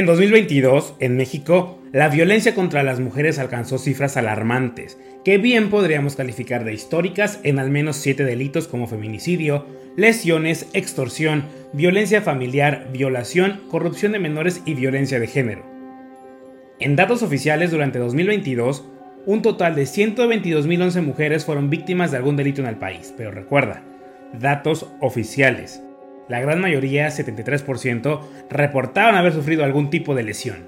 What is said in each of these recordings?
En 2022, en México, la violencia contra las mujeres alcanzó cifras alarmantes, que bien podríamos calificar de históricas en al menos siete delitos como feminicidio, lesiones, extorsión, violencia familiar, violación, corrupción de menores y violencia de género. En datos oficiales durante 2022, un total de 122.011 mujeres fueron víctimas de algún delito en el país, pero recuerda, datos oficiales la gran mayoría, 73%, reportaban haber sufrido algún tipo de lesión.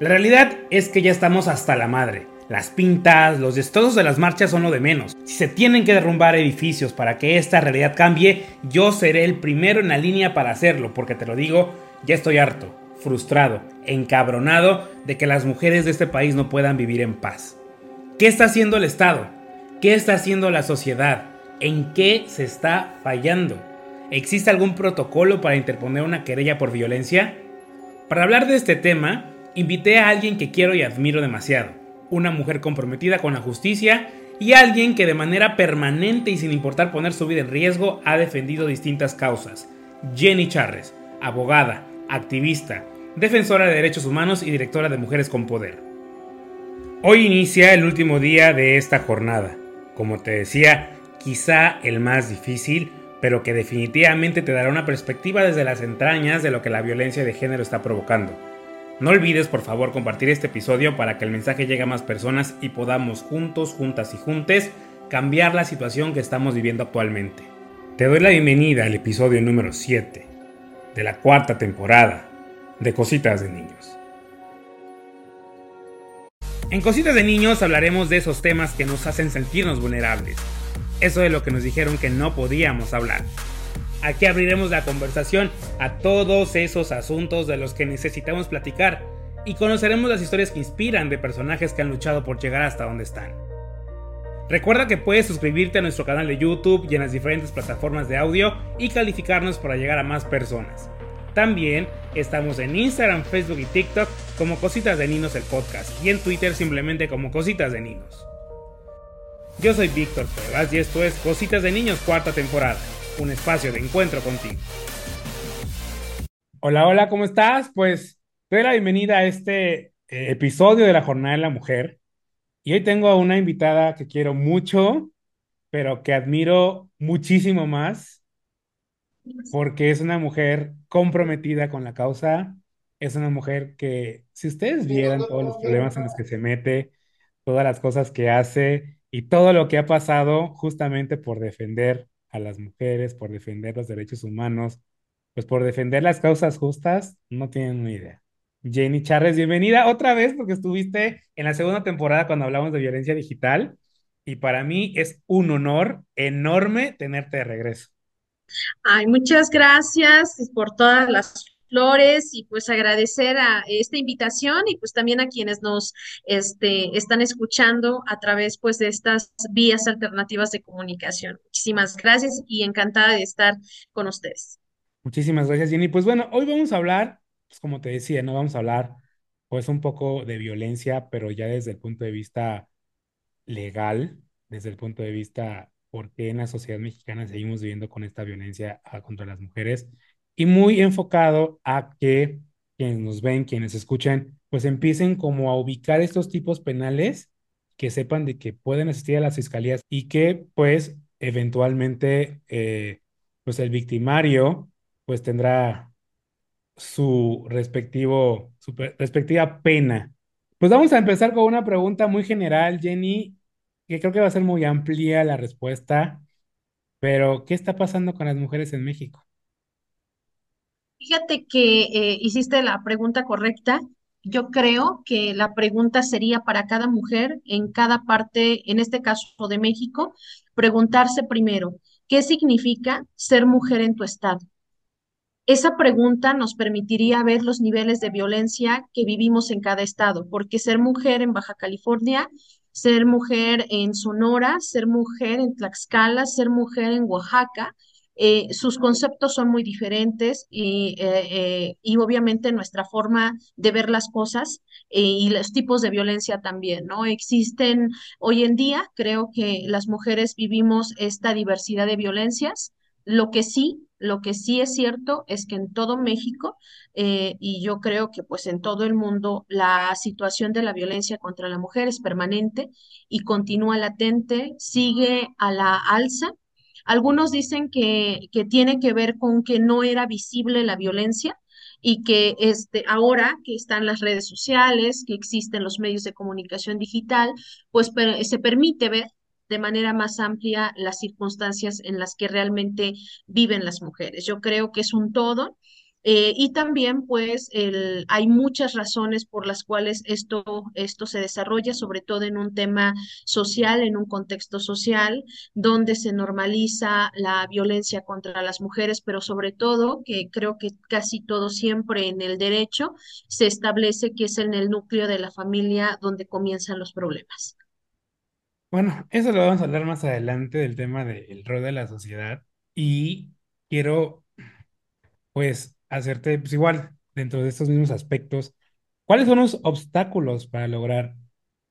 La realidad es que ya estamos hasta la madre. Las pintas, los destrozos de las marchas son lo de menos. Si se tienen que derrumbar edificios para que esta realidad cambie, yo seré el primero en la línea para hacerlo, porque te lo digo, ya estoy harto, frustrado, encabronado de que las mujeres de este país no puedan vivir en paz. ¿Qué está haciendo el Estado? ¿Qué está haciendo la sociedad? ¿En qué se está fallando? ¿Existe algún protocolo para interponer una querella por violencia? Para hablar de este tema, invité a alguien que quiero y admiro demasiado, una mujer comprometida con la justicia y alguien que de manera permanente y sin importar poner su vida en riesgo ha defendido distintas causas. Jenny Charres, abogada, activista, defensora de derechos humanos y directora de Mujeres con Poder. Hoy inicia el último día de esta jornada. Como te decía, quizá el más difícil pero que definitivamente te dará una perspectiva desde las entrañas de lo que la violencia de género está provocando. No olvides por favor compartir este episodio para que el mensaje llegue a más personas y podamos juntos, juntas y juntes cambiar la situación que estamos viviendo actualmente. Te doy la bienvenida al episodio número 7 de la cuarta temporada de Cositas de Niños. En Cositas de Niños hablaremos de esos temas que nos hacen sentirnos vulnerables eso de lo que nos dijeron que no podíamos hablar. Aquí abriremos la conversación a todos esos asuntos de los que necesitamos platicar y conoceremos las historias que inspiran de personajes que han luchado por llegar hasta donde están. Recuerda que puedes suscribirte a nuestro canal de YouTube y en las diferentes plataformas de audio y calificarnos para llegar a más personas. También estamos en Instagram, Facebook y TikTok como Cositas de Ninos el podcast y en Twitter simplemente como Cositas de Ninos. Yo soy Víctor Cuevas y esto es Cositas de Niños cuarta temporada, un espacio de encuentro contigo. Hola, hola, ¿cómo estás? Pues te doy la bienvenida a este eh, episodio de la Jornada de la Mujer. Y hoy tengo a una invitada que quiero mucho, pero que admiro muchísimo más, porque es una mujer comprometida con la causa, es una mujer que, si ustedes vieran todos los problemas en los que se mete, todas las cosas que hace, y todo lo que ha pasado justamente por defender a las mujeres, por defender los derechos humanos, pues por defender las causas justas, no tienen ni idea. Jenny Charles, bienvenida otra vez porque estuviste en la segunda temporada cuando hablamos de violencia digital y para mí es un honor enorme tenerte de regreso. Ay, muchas gracias por todas las Flores y pues agradecer a esta invitación y pues también a quienes nos este, están escuchando a través pues de estas vías alternativas de comunicación. Muchísimas gracias y encantada de estar con ustedes. Muchísimas gracias, Jenny. Pues bueno, hoy vamos a hablar, pues como te decía, no vamos a hablar pues un poco de violencia, pero ya desde el punto de vista legal, desde el punto de vista por qué en la sociedad mexicana seguimos viviendo con esta violencia ah, contra las mujeres y muy enfocado a que quienes nos ven, quienes escuchan, pues empiecen como a ubicar estos tipos penales, que sepan de que pueden asistir a las fiscalías y que pues eventualmente eh, pues el victimario pues tendrá su respectivo, su respectiva pena. Pues vamos a empezar con una pregunta muy general, Jenny, que creo que va a ser muy amplia la respuesta, pero ¿qué está pasando con las mujeres en México? Fíjate que eh, hiciste la pregunta correcta. Yo creo que la pregunta sería para cada mujer en cada parte, en este caso de México, preguntarse primero, ¿qué significa ser mujer en tu estado? Esa pregunta nos permitiría ver los niveles de violencia que vivimos en cada estado, porque ser mujer en Baja California, ser mujer en Sonora, ser mujer en Tlaxcala, ser mujer en Oaxaca, eh, sus conceptos son muy diferentes y, eh, eh, y, obviamente nuestra forma de ver las cosas y los tipos de violencia también, ¿no? Existen hoy en día, creo que las mujeres vivimos esta diversidad de violencias. Lo que sí lo que sí es cierto es que en todo México eh, y yo creo que pues en todo el mundo la situación de la violencia contra la mujer es permanente y continúa latente, sigue a la alza. Algunos dicen que, que tiene que ver con que no era visible la violencia, y que este, ahora que están las redes sociales, que existen los medios de comunicación digital, pues se permite ver de manera más amplia las circunstancias en las que realmente viven las mujeres. Yo creo que es un todo. Eh, y también, pues, el, hay muchas razones por las cuales esto, esto se desarrolla, sobre todo en un tema social, en un contexto social, donde se normaliza la violencia contra las mujeres, pero sobre todo, que creo que casi todo siempre en el derecho se establece que es en el núcleo de la familia donde comienzan los problemas. Bueno, eso lo vamos a hablar más adelante del tema del rol de la sociedad y quiero pues hacerte pues igual dentro de estos mismos aspectos, ¿cuáles son los obstáculos para lograr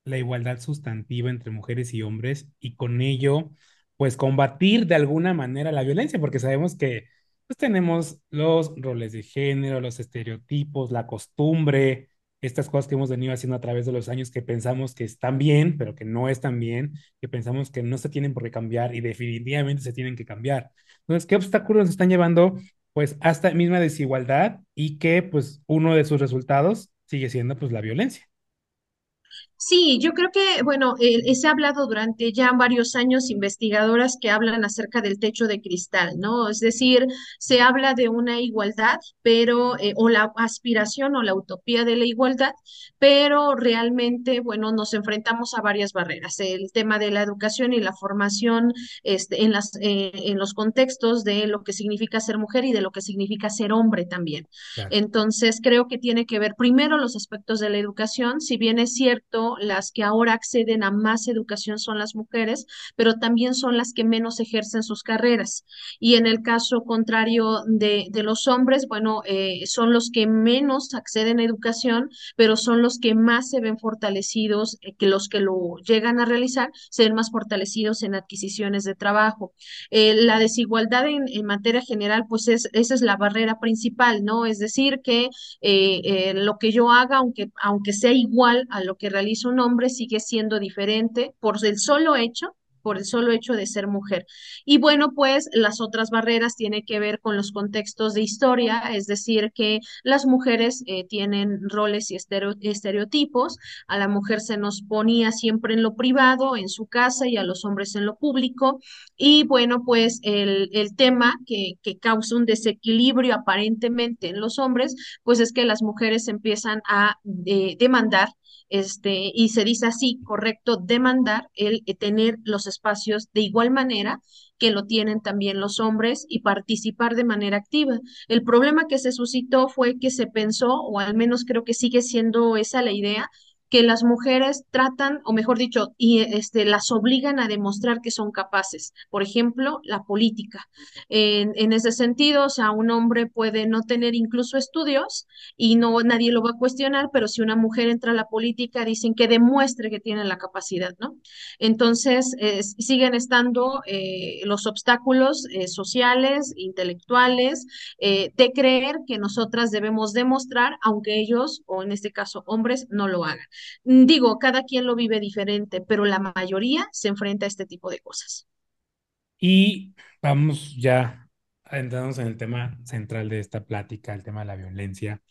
la igualdad sustantiva entre mujeres y hombres y con ello pues combatir de alguna manera la violencia? Porque sabemos que pues tenemos los roles de género, los estereotipos, la costumbre, estas cosas que hemos venido haciendo a través de los años que pensamos que están bien, pero que no están bien, que pensamos que no se tienen por qué cambiar y definitivamente se tienen que cambiar. Entonces, ¿qué obstáculos están llevando pues a esta misma desigualdad y que pues uno de sus resultados sigue siendo pues la violencia? Sí, yo creo que, bueno, eh, se ha hablado durante ya varios años investigadoras que hablan acerca del techo de cristal, ¿no? Es decir, se habla de una igualdad, pero, eh, o la aspiración o la utopía de la igualdad, pero realmente, bueno, nos enfrentamos a varias barreras. El tema de la educación y la formación este, en, las, eh, en los contextos de lo que significa ser mujer y de lo que significa ser hombre también. Entonces, creo que tiene que ver primero los aspectos de la educación, si bien es cierto, las que ahora acceden a más educación son las mujeres, pero también son las que menos ejercen sus carreras. Y en el caso contrario de, los hombres, bueno, eh, son los que menos acceden a educación, pero son los que más se ven fortalecidos, eh, que los que lo llegan a realizar se ven más fortalecidos en adquisiciones de trabajo. Eh, la desigualdad en, materia general, pues es, esa es la barrera principal, ¿no? Es decir, que lo que yo haga, aunque, aunque sea igual a lo que realiza un hombre sigue siendo diferente por el solo hecho por el solo hecho de ser mujer. Y bueno, pues las otras barreras tienen que ver con los contextos de historia, es decir, que las mujeres eh, tienen roles y estereotipos, a la mujer se nos ponía siempre en lo privado, en su casa, y a los hombres en lo público. Y bueno, pues el, el tema que, que causa un desequilibrio aparentemente en los hombres, pues es que las mujeres empiezan a eh, demandar este, y se dice así, correcto, demandar el eh, tener los espacios de igual manera que lo tienen también los hombres y participar de manera activa. El problema que se suscitó fue que se pensó, o al menos creo que sigue siendo esa la idea, que las mujeres tratan, o mejor dicho, y este, las obligan a demostrar que son capaces. Por ejemplo, la política. En, en, ese sentido, o sea, un hombre puede no tener incluso estudios y no nadie lo va a cuestionar, pero si una mujer entra a la política, dicen que demuestre que tiene la capacidad, ¿no? Entonces, siguen estando eh, los obstáculos eh, sociales, intelectuales, eh, de creer que nosotras debemos demostrar, aunque ellos, o en este caso hombres, no lo hagan. Digo, cada quien lo vive diferente, pero la mayoría se enfrenta a este tipo de cosas. Y vamos ya adentrándonos en el tema central de esta plática, el tema de la violencia.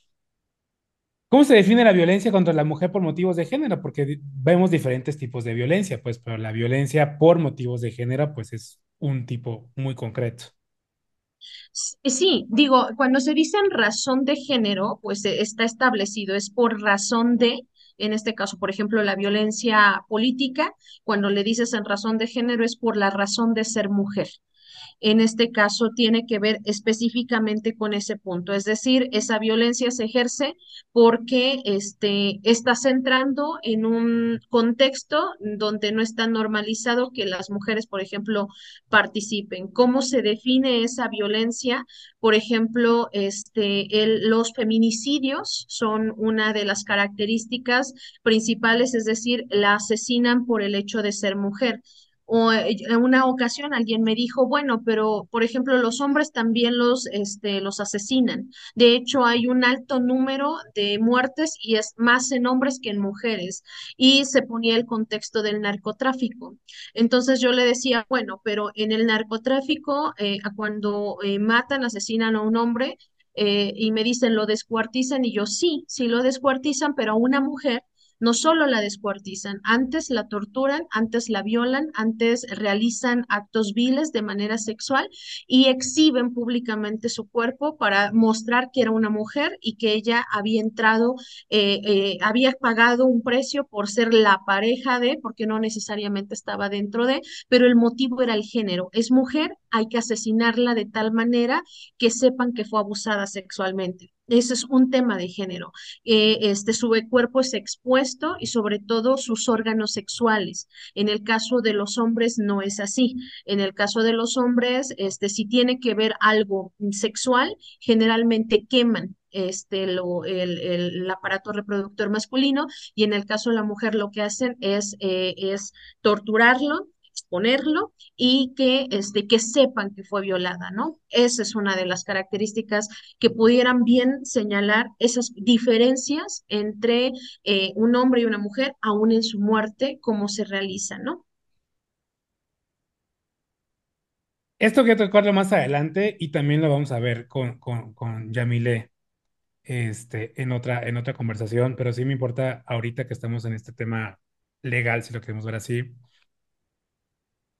¿Cómo se define la violencia contra la mujer por motivos de género? Porque vemos diferentes tipos de violencia, pues, pero la violencia por motivos de género, pues, es un tipo muy concreto. Sí, digo, cuando se dice en razón de género, pues está establecido, es por razón de, en este caso, por ejemplo, la violencia política, cuando le dices en razón de género es por la razón de ser mujer. En este caso tiene que ver específicamente con ese punto, es decir, esa violencia se ejerce porque este, estás entrando en un contexto donde no está normalizado que las mujeres, por ejemplo, participen. ¿Cómo se define esa violencia? Por ejemplo, este, el, los feminicidios son una de las características principales, es decir, la asesinan por el hecho de ser mujer. O eh, en una ocasión alguien me dijo, bueno, pero por ejemplo los hombres también los, este, los asesinan. De hecho, hay un alto número de muertes y es más en hombres que en mujeres. Y se ponía el contexto del narcotráfico. Entonces yo le decía, bueno, pero en el narcotráfico, eh, cuando eh, matan, asesinan a un hombre, y me dicen, lo descuartizan, y yo sí, sí lo descuartizan, pero a una mujer no solo la descuartizan, antes la torturan, antes la violan, antes realizan actos viles de manera sexual y exhiben públicamente su cuerpo para mostrar que era una mujer y que ella había entrado, eh, eh, había pagado un precio por ser la pareja de, porque no necesariamente estaba dentro de, pero el motivo era el género. Es mujer, hay que asesinarla de tal manera que sepan que fue abusada sexualmente. Ese es un tema de género. Eh, este, su cuerpo es expuesto y sobre todo sus órganos sexuales. En el caso de los hombres no es así. En el caso de los hombres, este, si tiene que ver algo sexual, generalmente queman este, lo, el, aparato reproductor masculino y en el caso de la mujer lo que hacen es, eh, es torturarlo exponerlo y que, este, que sepan que fue violada, ¿no? Esa es una de las características que pudieran bien señalar esas diferencias entre eh, un hombre y una mujer, aún en su muerte, cómo se realiza, ¿no? Esto que tocarlo más adelante y también lo vamos a ver con, con, con Yamile este, en, otra, en otra conversación, pero sí me importa ahorita que estamos en este tema legal, si lo queremos ver así,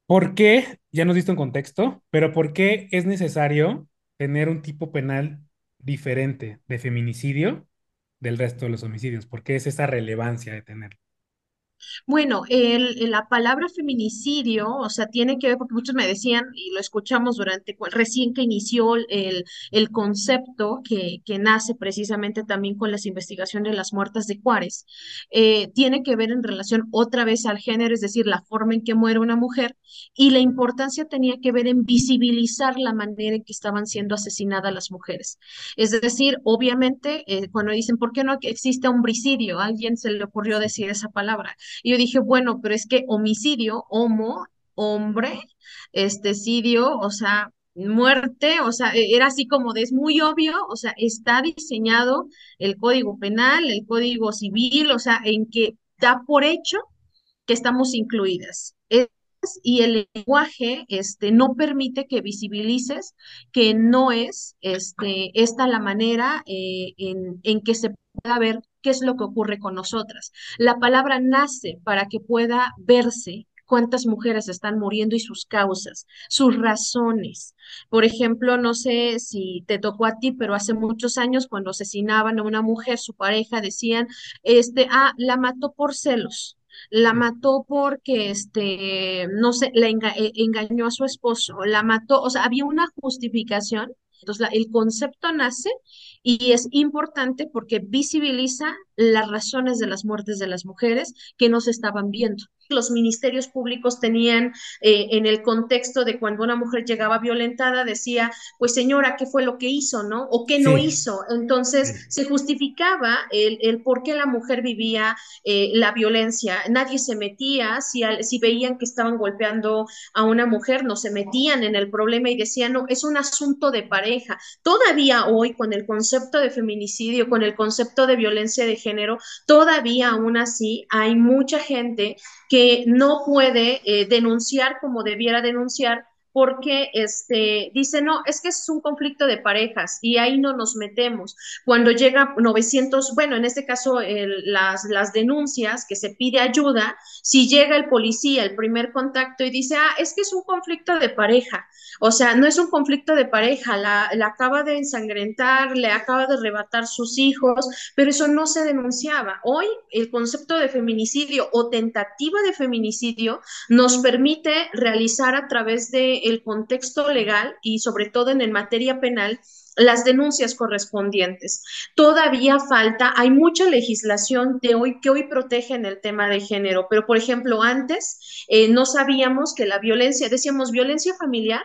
¿Por qué, ya nos diste un contexto, pero por qué es necesario tener un tipo penal diferente de feminicidio del resto de los homicidios? ¿Por qué es esa relevancia de tenerlo? Bueno, el, la palabra feminicidio, o sea, tiene que ver, porque muchos me decían, y lo escuchamos durante, recién que inició el, el concepto que, que nace precisamente también con las investigaciones de las muertas de Juárez, eh, tiene que ver en relación otra vez al género, es decir, la forma en que muere una mujer, y la importancia tenía que ver en visibilizar la manera en que estaban siendo asesinadas las mujeres. Es decir, obviamente, eh, cuando dicen, ¿por qué no existe homicidio? A alguien se le ocurrió decir esa palabra. Y yo dije, bueno, pero es que homicidio, homo, hombre, estecidio, o sea, muerte, o sea, e-, era así como de, es muy obvio, o sea, está diseñado el código penal, el código civil, o sea, en que da por hecho que estamos incluidas. Y el lenguaje este, no permite que visibilices que no es este, esta la manera eh, en, en que se pueda ver qué es lo que ocurre con nosotras. La palabra nace para que pueda verse cuántas mujeres están muriendo y sus causas, sus razones. Por ejemplo, no sé si te tocó a ti, pero hace muchos años cuando asesinaban a una mujer, su pareja decían, este, ah, la mató por celos. La mató porque, este, no sé, le eh, engañó a su esposo, la mató, o sea, había una justificación. Entonces, el concepto nace y es importante porque visibiliza las razones de las muertes de las mujeres que no se estaban viendo los ministerios públicos tenían eh, en el contexto de cuando una mujer llegaba violentada, decía, pues señora, ¿qué fue lo que hizo, no? ¿O qué no hizo? Entonces se justificaba el, el, por qué la mujer vivía eh, la violencia. Nadie se metía, si, si veían que estaban golpeando a una mujer, no se metían en el problema y decían, no, es un asunto de pareja. Todavía hoy, con el concepto de feminicidio, con el concepto de violencia de género, todavía aún así hay mucha gente que no puede eh, denunciar como debiera denunciar porque este, dice, no, es que es un conflicto de parejas y ahí no nos metemos. Cuando llega 900, bueno, en este caso las, las denuncias que se pide ayuda, si llega el policía, el primer contacto y dice, ah, es que es un conflicto de pareja, o sea, no es un conflicto de pareja, la, la acaba de ensangrentar, le acaba de arrebatar sus hijos, pero eso no se denunciaba. Hoy el concepto de feminicidio o tentativa de feminicidio nos permite realizar a través de el contexto legal y sobre todo en, en materia penal las denuncias correspondientes. Todavía falta, hay mucha legislación de hoy que hoy protege en el tema de género, pero por ejemplo, antes eh, no sabíamos que la violencia, decíamos violencia familiar,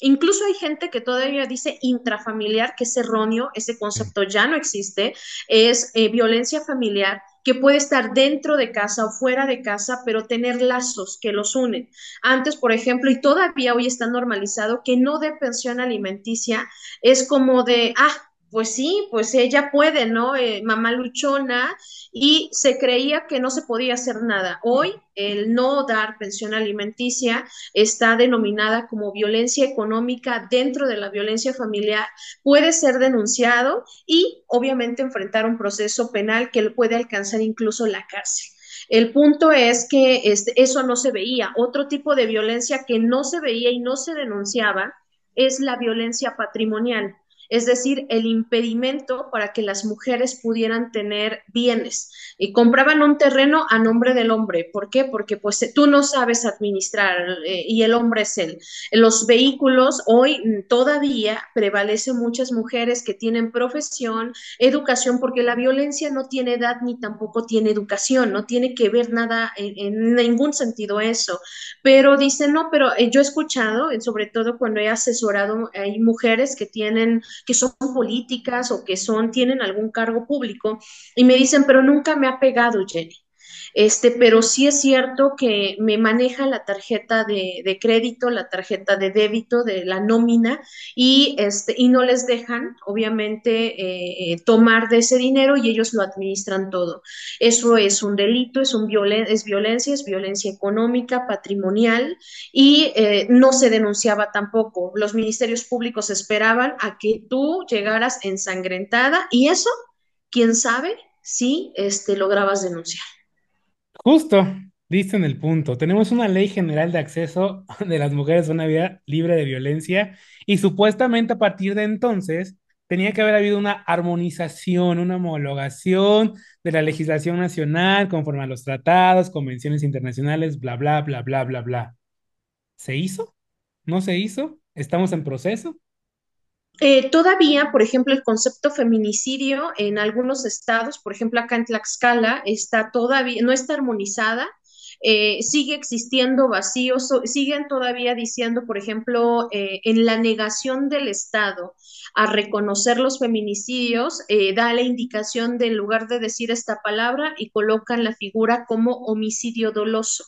Incluso hay gente que todavía dice intrafamiliar, que es erróneo, ese concepto ya no existe, es eh, violencia familiar que puede estar dentro de casa o fuera de casa, pero tener lazos que los unen. Antes, por ejemplo, y todavía hoy está normalizado, que no de pensión alimenticia es como de, ah, pues sí, pues ella puede, ¿no? Eh, mamá luchona y se creía que no se podía hacer nada. Hoy el no dar pensión alimenticia está denominada como violencia económica dentro de la violencia familiar, puede ser denunciado y obviamente enfrentar un proceso penal que puede alcanzar incluso la cárcel. El punto es que este, eso no se veía. Otro tipo de violencia que no se veía y no se denunciaba es la violencia patrimonial es decir, el impedimento para que las mujeres pudieran tener bienes. Y compraban un terreno a nombre del hombre. ¿Por qué? Porque pues tú no sabes administrar eh, y el hombre es él. Los vehículos, hoy todavía prevalecen muchas mujeres que tienen profesión, educación, porque la violencia no tiene edad ni tampoco tiene educación, no tiene que ver nada en, ningún sentido eso. Pero dicen, no, pero eh, yo he escuchado, sobre todo cuando he asesorado, hay mujeres que tienen que son políticas o que son, tienen algún cargo público y me dicen, pero nunca me ha pegado, Jenny. Este, pero sí es cierto que me maneja la tarjeta de, crédito, la tarjeta de débito de la nómina y, este, y no les dejan, obviamente, eh, eh, tomar de ese dinero y ellos lo administran todo. Eso es un delito, es, un es violencia, es violencia económica, patrimonial y eh, no se denunciaba tampoco. Los ministerios públicos esperaban a que tú llegaras ensangrentada y eso, quién sabe si este, lograbas denunciar. Justo, diste en el punto. Tenemos una ley general de acceso de las mujeres a una vida libre de violencia y supuestamente a partir de entonces tenía que haber habido una armonización, una homologación de la legislación nacional conforme a los tratados, convenciones internacionales, bla, bla, bla, bla, bla, bla. ¿Se hizo? ¿No se hizo? ¿Estamos en proceso? Eh, todavía, por ejemplo, el concepto feminicidio en algunos estados, por ejemplo, acá en Tlaxcala, está todavía, no está armonizada, eh, sigue existiendo vacíos, siguen todavía diciendo, por ejemplo, eh, en la negación del Estado a reconocer los feminicidios, da la indicación de en lugar de decir esta palabra y colocan la figura como homicidio doloso.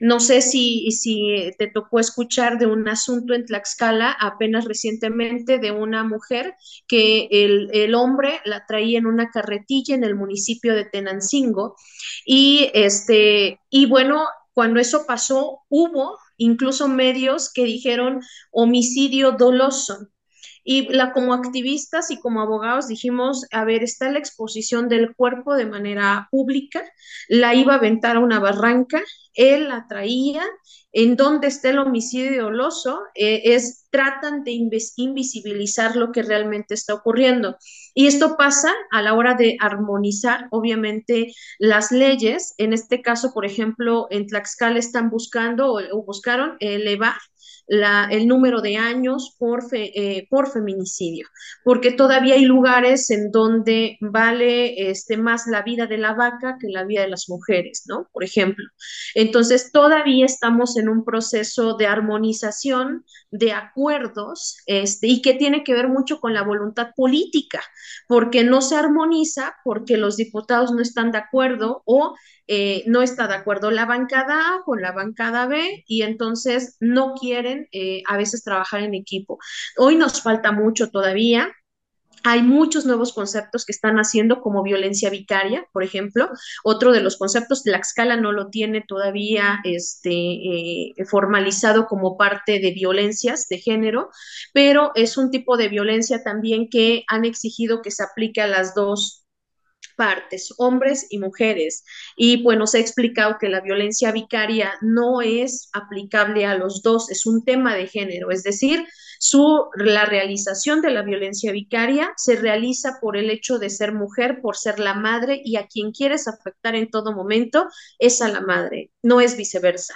No sé si, si te tocó escuchar de un asunto en Tlaxcala apenas recientemente de una mujer que el, el hombre la traía en una carretilla en el municipio de Tenancingo y este y bueno, cuando eso pasó hubo incluso medios que dijeron homicidio doloso. Y la, como activistas y como abogados dijimos, a ver, está la exposición del cuerpo de manera pública, la iba a aventar a una barranca, él la traía, en donde está el homicidio doloso, eh, es tratan de invisibilizar lo que realmente está ocurriendo. Y esto pasa a la hora de armonizar, obviamente, las leyes. En este caso, por ejemplo, en Tlaxcala están buscando o buscaron elevar el número de años por, eh, por feminicidio, porque todavía hay lugares en donde vale este, más la vida de la vaca que la vida de las mujeres, ¿no? Por ejemplo. Entonces, todavía estamos en un proceso de armonización de acuerdos este, y que tiene que ver mucho con la voluntad política, porque no se armoniza porque los diputados no están de acuerdo o eh, no está de acuerdo la bancada A con la bancada B y entonces no quieren eh, a veces trabajar en equipo. Hoy nos falta mucho todavía. Hay muchos nuevos conceptos que están haciendo como violencia vicaria, por ejemplo. Otro de los conceptos, la escala no lo tiene todavía este, eh, formalizado como parte de violencias de género, pero es un tipo de violencia también que han exigido que se aplique a las dos partes, hombres y mujeres. Y bueno, se ha explicado que la violencia vicaria no es aplicable a los dos, es un tema de género, es decir, su, la realización de la violencia vicaria se realiza por el hecho de ser mujer, por ser la madre y a quien quieres afectar en todo momento es a la madre, no es viceversa.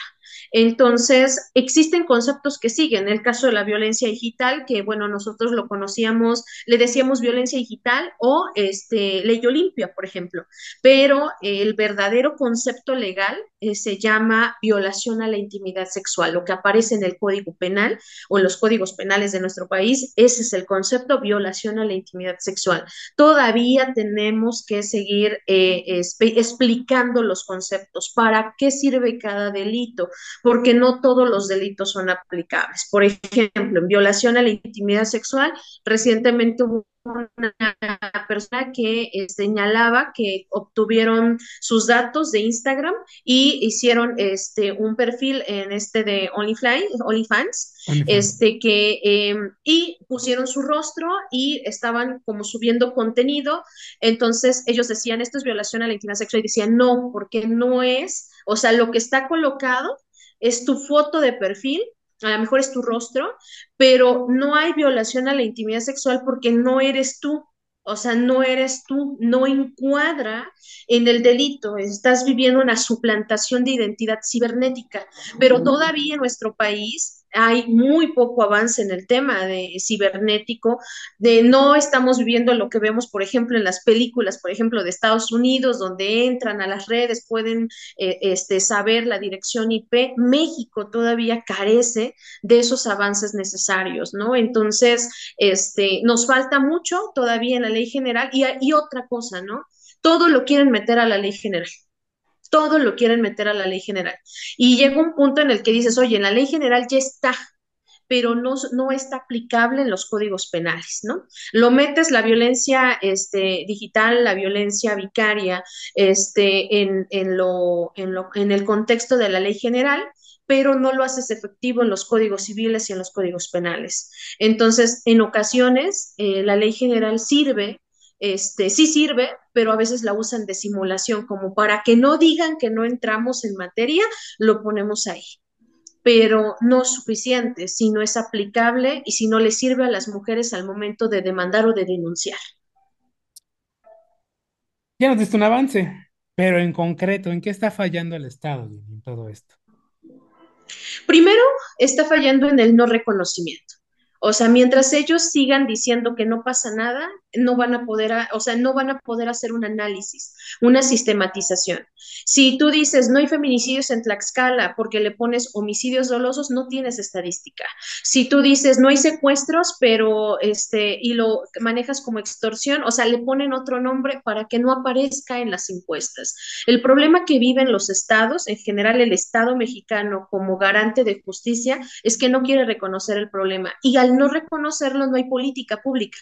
Entonces, existen conceptos que siguen. El caso de la violencia digital, que bueno, nosotros lo conocíamos, le decíamos violencia digital o este, ley Olimpia, por ejemplo, pero el verdadero concepto legal eh, se llama violación a la intimidad sexual, lo que aparece en el Código Penal o en los códigos penales de nuestro país, ese es el concepto, violación a la intimidad sexual. Todavía tenemos que seguir eh, explicando los conceptos, para qué sirve cada delito, porque no todos los delitos son aplicables. Por ejemplo, en violación a la intimidad sexual, recientemente hubo una persona que eh, señalaba que obtuvieron sus datos de Instagram y hicieron este un perfil en este de OnlyFans, OnlyFans, este que em, y pusieron su rostro y estaban como subiendo contenido. Entonces ellos decían esto es violación a la intimidad sexual y decían no, porque no es, o sea, lo que está colocado es tu foto de perfil a lo mejor es tu rostro, pero no hay violación a la intimidad sexual porque no eres tú. O sea, no eres tú, no encuadra en el delito, estás viviendo una suplantación de identidad cibernética, pero todavía en nuestro país hay muy poco avance en el tema de cibernético, de no estamos viviendo lo que vemos, por ejemplo, en las películas, por ejemplo, de Estados Unidos, donde entran a las redes, pueden eh, este, saber la dirección IP. México todavía carece de esos avances necesarios, ¿no? Entonces, este, nos falta mucho todavía en la ley general y, y otra cosa, ¿no? Todo lo quieren meter a la ley general todo lo quieren meter a la ley general. Y llega un punto en el que dices, oye, en la ley general ya está, pero no, no está aplicable en los códigos penales, ¿no? Lo metes la violencia este, digital, la violencia vicaria, este, en, en, lo, en, lo, en el contexto de la ley general, pero no lo haces efectivo en los códigos civiles y en los códigos penales. Entonces, en ocasiones, eh, la ley general sirve este, sí sirve, pero a veces la usan de simulación, como para que no digan que no entramos en materia, lo ponemos ahí. Pero no es suficiente si no es aplicable y si no le sirve a las mujeres al momento de demandar o de denunciar. Ya nos diste un avance, pero en concreto, ¿en qué está fallando el Estado en todo esto? Primero, está fallando en el no reconocimiento. O sea, mientras ellos sigan diciendo que no pasa nada, no van a poder, o sea, no van a poder hacer un análisis, una sistematización. Si tú dices no hay feminicidios en Tlaxcala porque le pones homicidios dolosos, no tienes estadística. Si tú dices no hay secuestros, pero este y lo manejas como extorsión, o sea, le ponen otro nombre para que no aparezca en las encuestas. El problema que viven los estados, en general el Estado mexicano como garante de justicia, es que no quiere reconocer el problema y al no reconocerlo no hay política pública.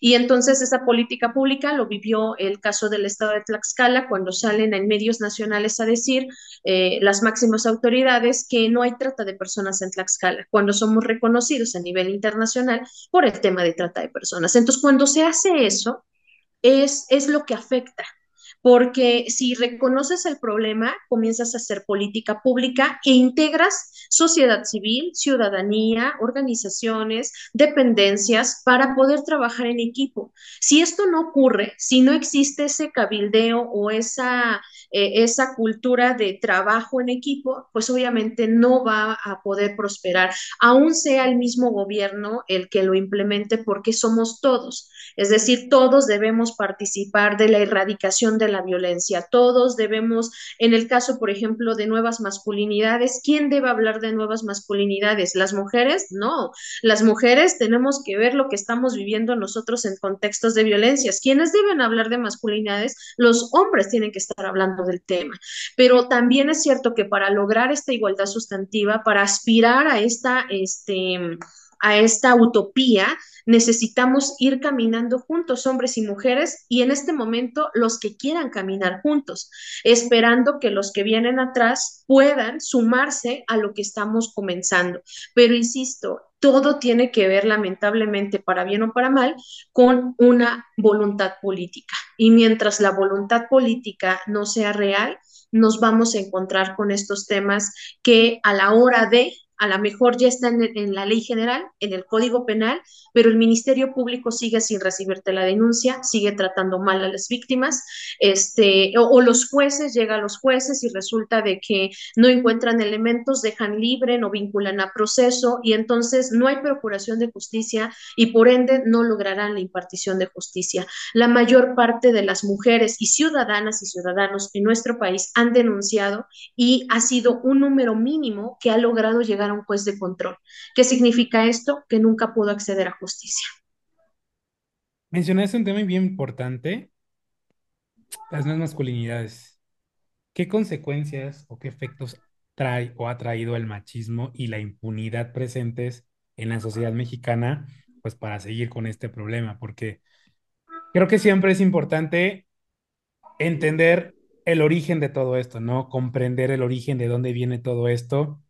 Y entonces esa política pública lo vivió el caso del estado de Tlaxcala cuando salen en medios nacionales a decir eh, las máximas autoridades que no hay trata de personas en Tlaxcala, cuando somos reconocidos a nivel internacional por el tema de trata de personas. Entonces, cuando se hace eso, es, es lo que afecta porque si reconoces el problema, comienzas a hacer política pública e integras sociedad civil, ciudadanía, organizaciones, dependencias para poder trabajar en equipo. Si esto no ocurre, si no existe ese cabildeo o esa, eh, esa cultura de trabajo en equipo, pues obviamente no va a poder prosperar, aún sea el mismo gobierno el que lo implemente, porque somos todos. Es decir, todos debemos participar de la erradicación de la violencia. Todos debemos, en el caso, por ejemplo, de nuevas masculinidades, ¿quién debe hablar de nuevas masculinidades? ¿Las mujeres? No. Las mujeres tenemos que ver lo que estamos viviendo nosotros en contextos de violencias. ¿Quiénes deben hablar de masculinidades? Los hombres tienen que estar hablando del tema. Pero también es cierto que para lograr esta igualdad sustantiva, para aspirar a esta, este, a esta utopía, necesitamos ir caminando juntos, hombres y mujeres, y en este momento los que quieran caminar juntos, esperando que los que vienen atrás puedan sumarse a lo que estamos comenzando. Pero insisto, todo tiene que ver, lamentablemente, para bien o para mal, con una voluntad política. Y mientras la voluntad política no sea real, nos vamos a encontrar con estos temas que a la hora de a lo mejor ya está en, la ley general, en el Código Penal, pero el Ministerio Público sigue sin recibirte la denuncia, sigue tratando mal a las víctimas, este, o, los jueces, llega a los jueces y resulta de que no encuentran elementos, dejan libre, no vinculan a proceso y entonces no hay procuración de justicia y por ende no lograrán la impartición de justicia. La mayor parte de las mujeres y ciudadanas y ciudadanos en nuestro país han denunciado y ha sido un número mínimo que ha logrado llegar a un juez de control. ¿Qué significa esto? Que nunca pudo acceder a justicia. Mencionaste un tema bien importante, las nuevas masculinidades. ¿Qué consecuencias o qué efectos trae o ha traído el machismo y la impunidad presentes en la sociedad mexicana, pues para seguir con este problema? Porque creo que siempre es importante entender el origen de todo esto, ¿no? Comprender el origen de dónde viene todo esto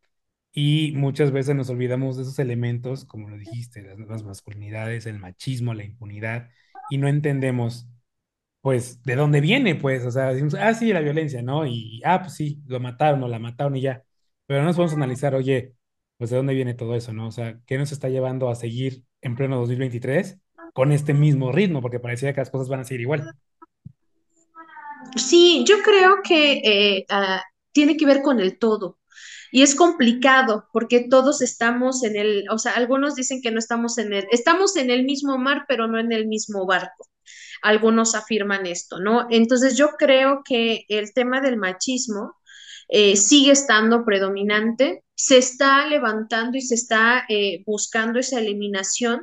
y muchas veces nos olvidamos de esos elementos, como lo dijiste, las masculinidades, el machismo, la impunidad, y no entendemos, pues, de dónde viene, pues, o sea, decimos, ah, sí, la violencia, ¿no? Y, ah, pues sí, lo mataron o la mataron y ya. Pero no nos podemos analizar, oye, pues, de dónde viene todo eso, ¿no? O sea, ¿qué nos está llevando a seguir en pleno 2023 con este mismo ritmo? Porque parecía que las cosas van a seguir igual. Sí, yo creo que ah, tiene que ver con el todo. Y es complicado porque todos estamos en el, o sea, algunos dicen que no estamos en el, estamos en el mismo mar, pero no en el mismo barco. Algunos afirman esto, ¿no? Entonces yo creo que el tema del machismo eh, sigue estando predominante, se está levantando y se está eh, buscando esa eliminación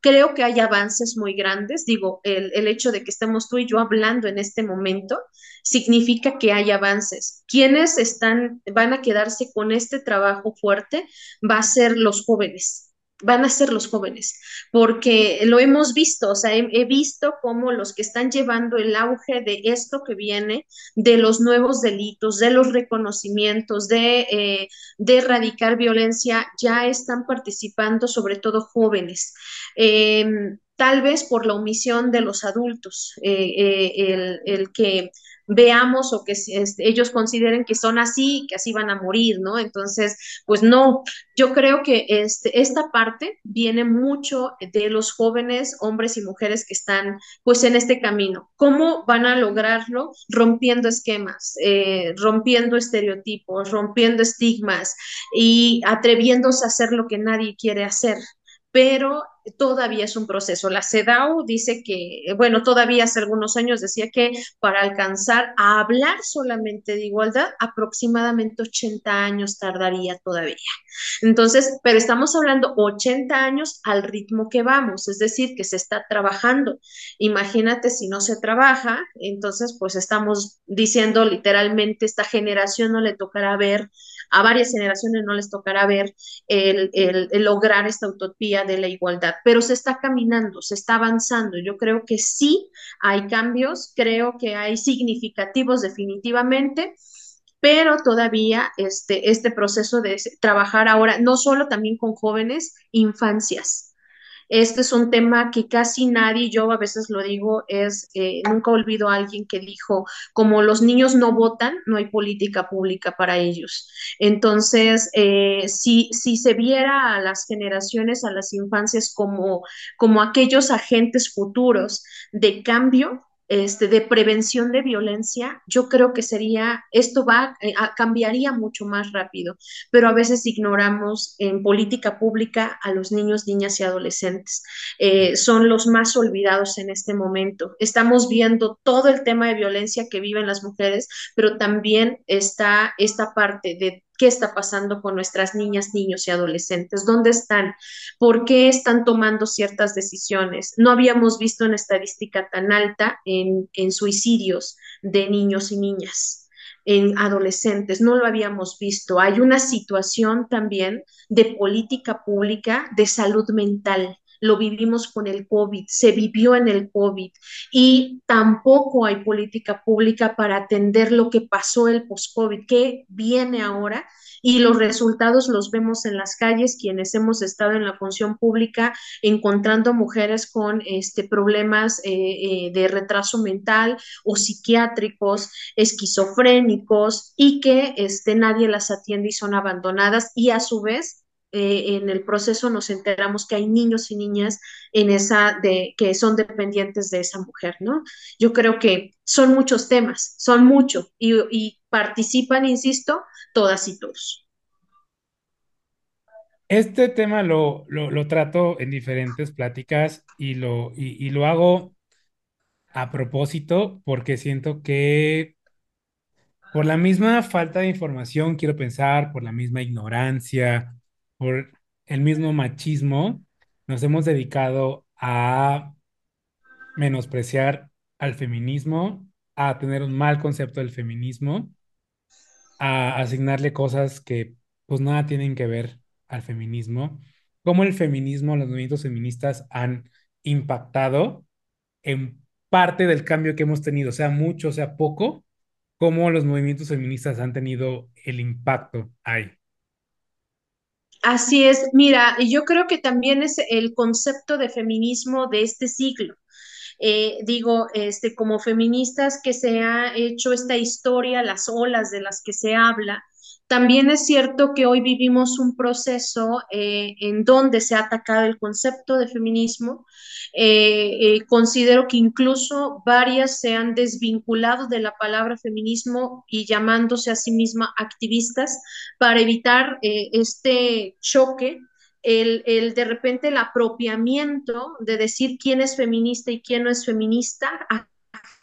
Creo que hay avances muy grandes. Digo, el, el, hecho de que estemos tú y yo hablando en este momento significa que hay avances. Quienes están, van a quedarse con este trabajo fuerte va a ser los jóvenes van a ser los jóvenes, porque lo hemos visto, o sea, he, visto cómo los que están llevando el auge de esto que viene, de los nuevos delitos, de los reconocimientos, de, eh, de erradicar violencia, ya están participando, sobre todo jóvenes. Em, tal vez por la omisión de los adultos, eh, eh, el, el que veamos o que este, ellos consideren que son así, que así van a morir, ¿no? Entonces, pues no, yo creo que este, esta parte viene mucho de los jóvenes, hombres y mujeres que están pues en este camino. ¿Cómo van a lograrlo? Rompiendo esquemas, eh, rompiendo estereotipos, rompiendo estigmas y atreviéndose a hacer lo que nadie quiere hacer pero todavía es un proceso. La CEDAW dice que, bueno, todavía hace algunos años decía que para alcanzar a hablar solamente de igualdad, aproximadamente 80 años tardaría todavía. Entonces, pero estamos hablando 80 años al ritmo que vamos, es decir, que se está trabajando. Imagínate si no se trabaja, entonces pues estamos diciendo literalmente esta generación no le tocará ver a varias generaciones no les tocará ver el, lograr esta utopía de la igualdad, pero se está caminando, se está avanzando. Yo creo que sí hay cambios, creo que hay significativos definitivamente pero todavía este, este proceso de trabajar ahora, no solo también con jóvenes, infancias, este es un tema que casi nadie, yo a veces lo digo, es, eh, nunca olvido a alguien que dijo, como los niños no votan, no hay política pública para ellos. Entonces, eh, si, si se viera a las generaciones, a las infancias como, como aquellos agentes futuros de cambio, este, de prevención de violencia, yo creo que sería, esto va, eh, cambiaría mucho más rápido, pero a veces ignoramos en política pública a los niños, niñas y adolescentes. Eh, son los más olvidados en este momento. Estamos viendo todo el tema de violencia que viven las mujeres, pero también está esta parte de qué está pasando con nuestras niñas, niños y adolescentes, dónde están, por qué están tomando ciertas decisiones. No habíamos visto una estadística tan alta en, en suicidios de niños y niñas en adolescentes, no lo habíamos visto. Hay una situación también de política pública de salud mental lo vivimos con el COVID, se vivió en el COVID y tampoco hay política pública para atender lo que pasó el post-COVID, que viene ahora y los resultados los vemos en las calles, quienes hemos estado en la función pública encontrando mujeres con este, problemas eh, eh, de retraso mental o psiquiátricos, esquizofrénicos y que este, nadie las atiende y son abandonadas y a su vez eh, en el proceso nos enteramos que hay niños y niñas en esa de que son dependientes de esa mujer, ¿no? Yo creo que son muchos temas, son muchos y, y participan, insisto, todas y todos. Este tema lo, lo, trato en diferentes pláticas y lo, y lo hago a propósito porque siento que por la misma falta de información, quiero pensar, por la misma ignorancia, por el mismo machismo, nos hemos dedicado a menospreciar al feminismo, a tener un mal concepto del feminismo, a asignarle cosas que pues nada tienen que ver al feminismo, cómo el feminismo, los movimientos feministas han impactado en parte del cambio que hemos tenido, sea mucho, sea poco, cómo los movimientos feministas han tenido el impacto ahí. Así es, mira, yo creo que también es el concepto de feminismo de este siglo. Eh, digo, este, como feministas que se ha hecho esta historia, las olas de las que se habla, también es cierto que hoy vivimos un proceso eh, en donde se ha atacado el concepto de feminismo. Eh, eh, considero que incluso varias se han desvinculado de la palabra feminismo y llamándose a sí mismas activistas para evitar este choque el, de repente el apropiamiento de decir quién es feminista y quién no es feminista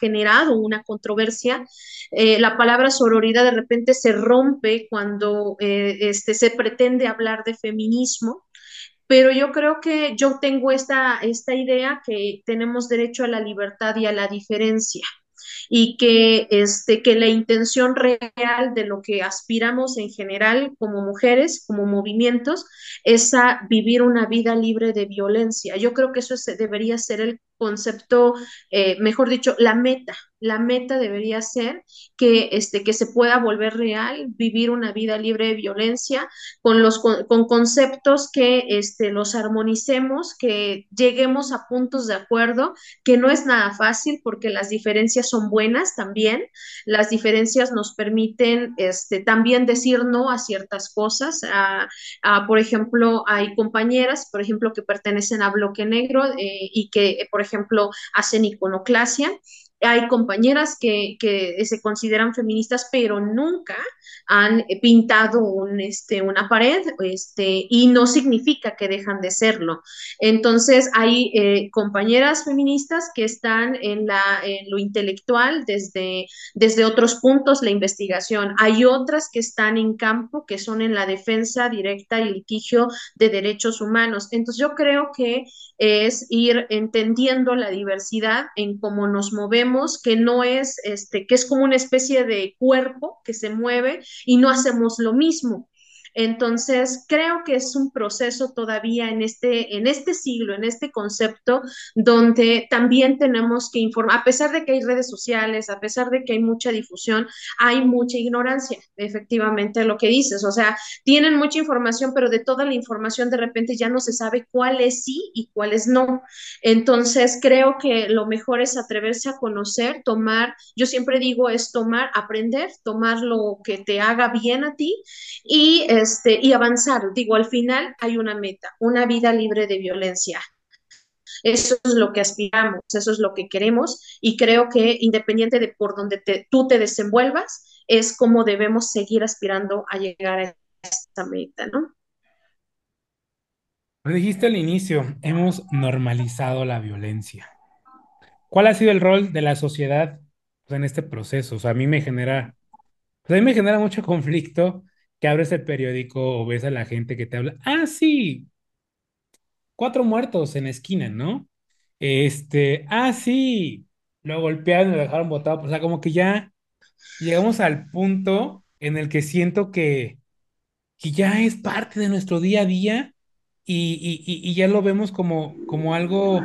generado una controversia. Eh, la palabra sororidad de repente se rompe cuando eh, este, se pretende hablar de feminismo, pero yo creo que yo tengo esta, esta idea que tenemos derecho a la libertad y a la diferencia y que, este, que la intención real de lo que aspiramos en general como mujeres, como movimientos, es a vivir una vida libre de violencia. Yo creo que eso debería ser el concepto, eh, mejor dicho, la meta. La meta debería ser que, este, que se pueda volver real, vivir una vida libre de violencia, con, los, con, conceptos que este, los armonicemos, que lleguemos a puntos de acuerdo, que no es nada fácil porque las diferencias son buenas también. Las diferencias nos permiten este, también decir no a ciertas cosas. A, por ejemplo, hay compañeras, por ejemplo, que pertenecen a Bloque Negro eh, y que, por ejemplo, hacen iconoclasia hay compañeras que, se consideran feministas, pero nunca han pintado un, este, una pared este, y no significa que dejan de serlo. Entonces, hay eh, compañeras feministas que están en, la, en lo intelectual desde, desde otros puntos, la investigación. Hay otras que están en campo, que son en la defensa directa y litigio de derechos humanos. Entonces, yo creo que es ir entendiendo la diversidad en cómo nos movemos, que no es, este, que es como una especie de cuerpo que se mueve y no hacemos lo mismo. Entonces, creo que es un proceso todavía en este, en este siglo, en este concepto, donde también tenemos que informar, a pesar de que hay redes sociales, a pesar de que hay mucha difusión, hay mucha ignorancia, efectivamente, lo que dices. O sea, tienen mucha información, pero de toda la información de repente ya no se sabe cuál es sí y cuál es no. Entonces, creo que lo mejor es atreverse a conocer, tomar, yo siempre digo, es tomar, aprender, tomar lo que te haga bien a ti y este, y avanzar. Digo, al final hay una meta, una vida libre de violencia. Eso es lo que aspiramos, eso es lo que queremos y creo que independiente de por donde tú te desenvuelvas, es como debemos seguir aspirando a llegar a esta meta, ¿no? Lo dijiste al inicio, hemos normalizado la violencia. ¿Cuál ha sido el rol de la sociedad en este proceso? O a mí me genera, pues a mí me genera mucho conflicto que abres el periódico o ves a la gente que te habla, ah, sí, cuatro muertos en la esquina, ¿no? Este, ah, sí, lo golpearon y lo dejaron botado, o sea, como que ya llegamos al punto en el que siento que, ya es parte de nuestro día a día y, ya lo vemos como, como algo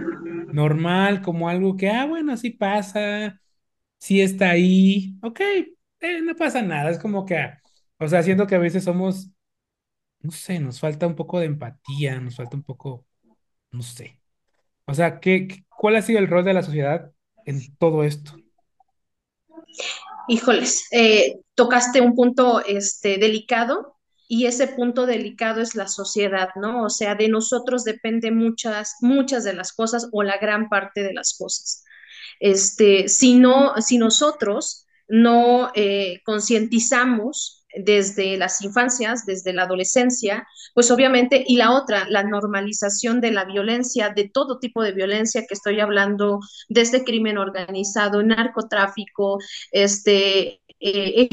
normal, como algo que, ah, bueno, sí pasa, sí está ahí, ok, eh, no pasa nada, es como que, o sea, siento que a veces somos, no sé, nos falta un poco de empatía, nos falta un poco, no sé. O sea, ¿qué, cuál ha sido el rol de la sociedad en todo esto? Híjoles, eh, tocaste un punto este, delicado y ese punto delicado es la sociedad, ¿no? O sea, de nosotros depende muchas, muchas de las cosas o la gran parte de las cosas. Este, si no, si nosotros no eh, concientizamos desde las infancias, desde la adolescencia, pues obviamente, y la otra, la normalización de la violencia, de todo tipo de violencia que estoy hablando, desde crimen organizado, narcotráfico, este, eh,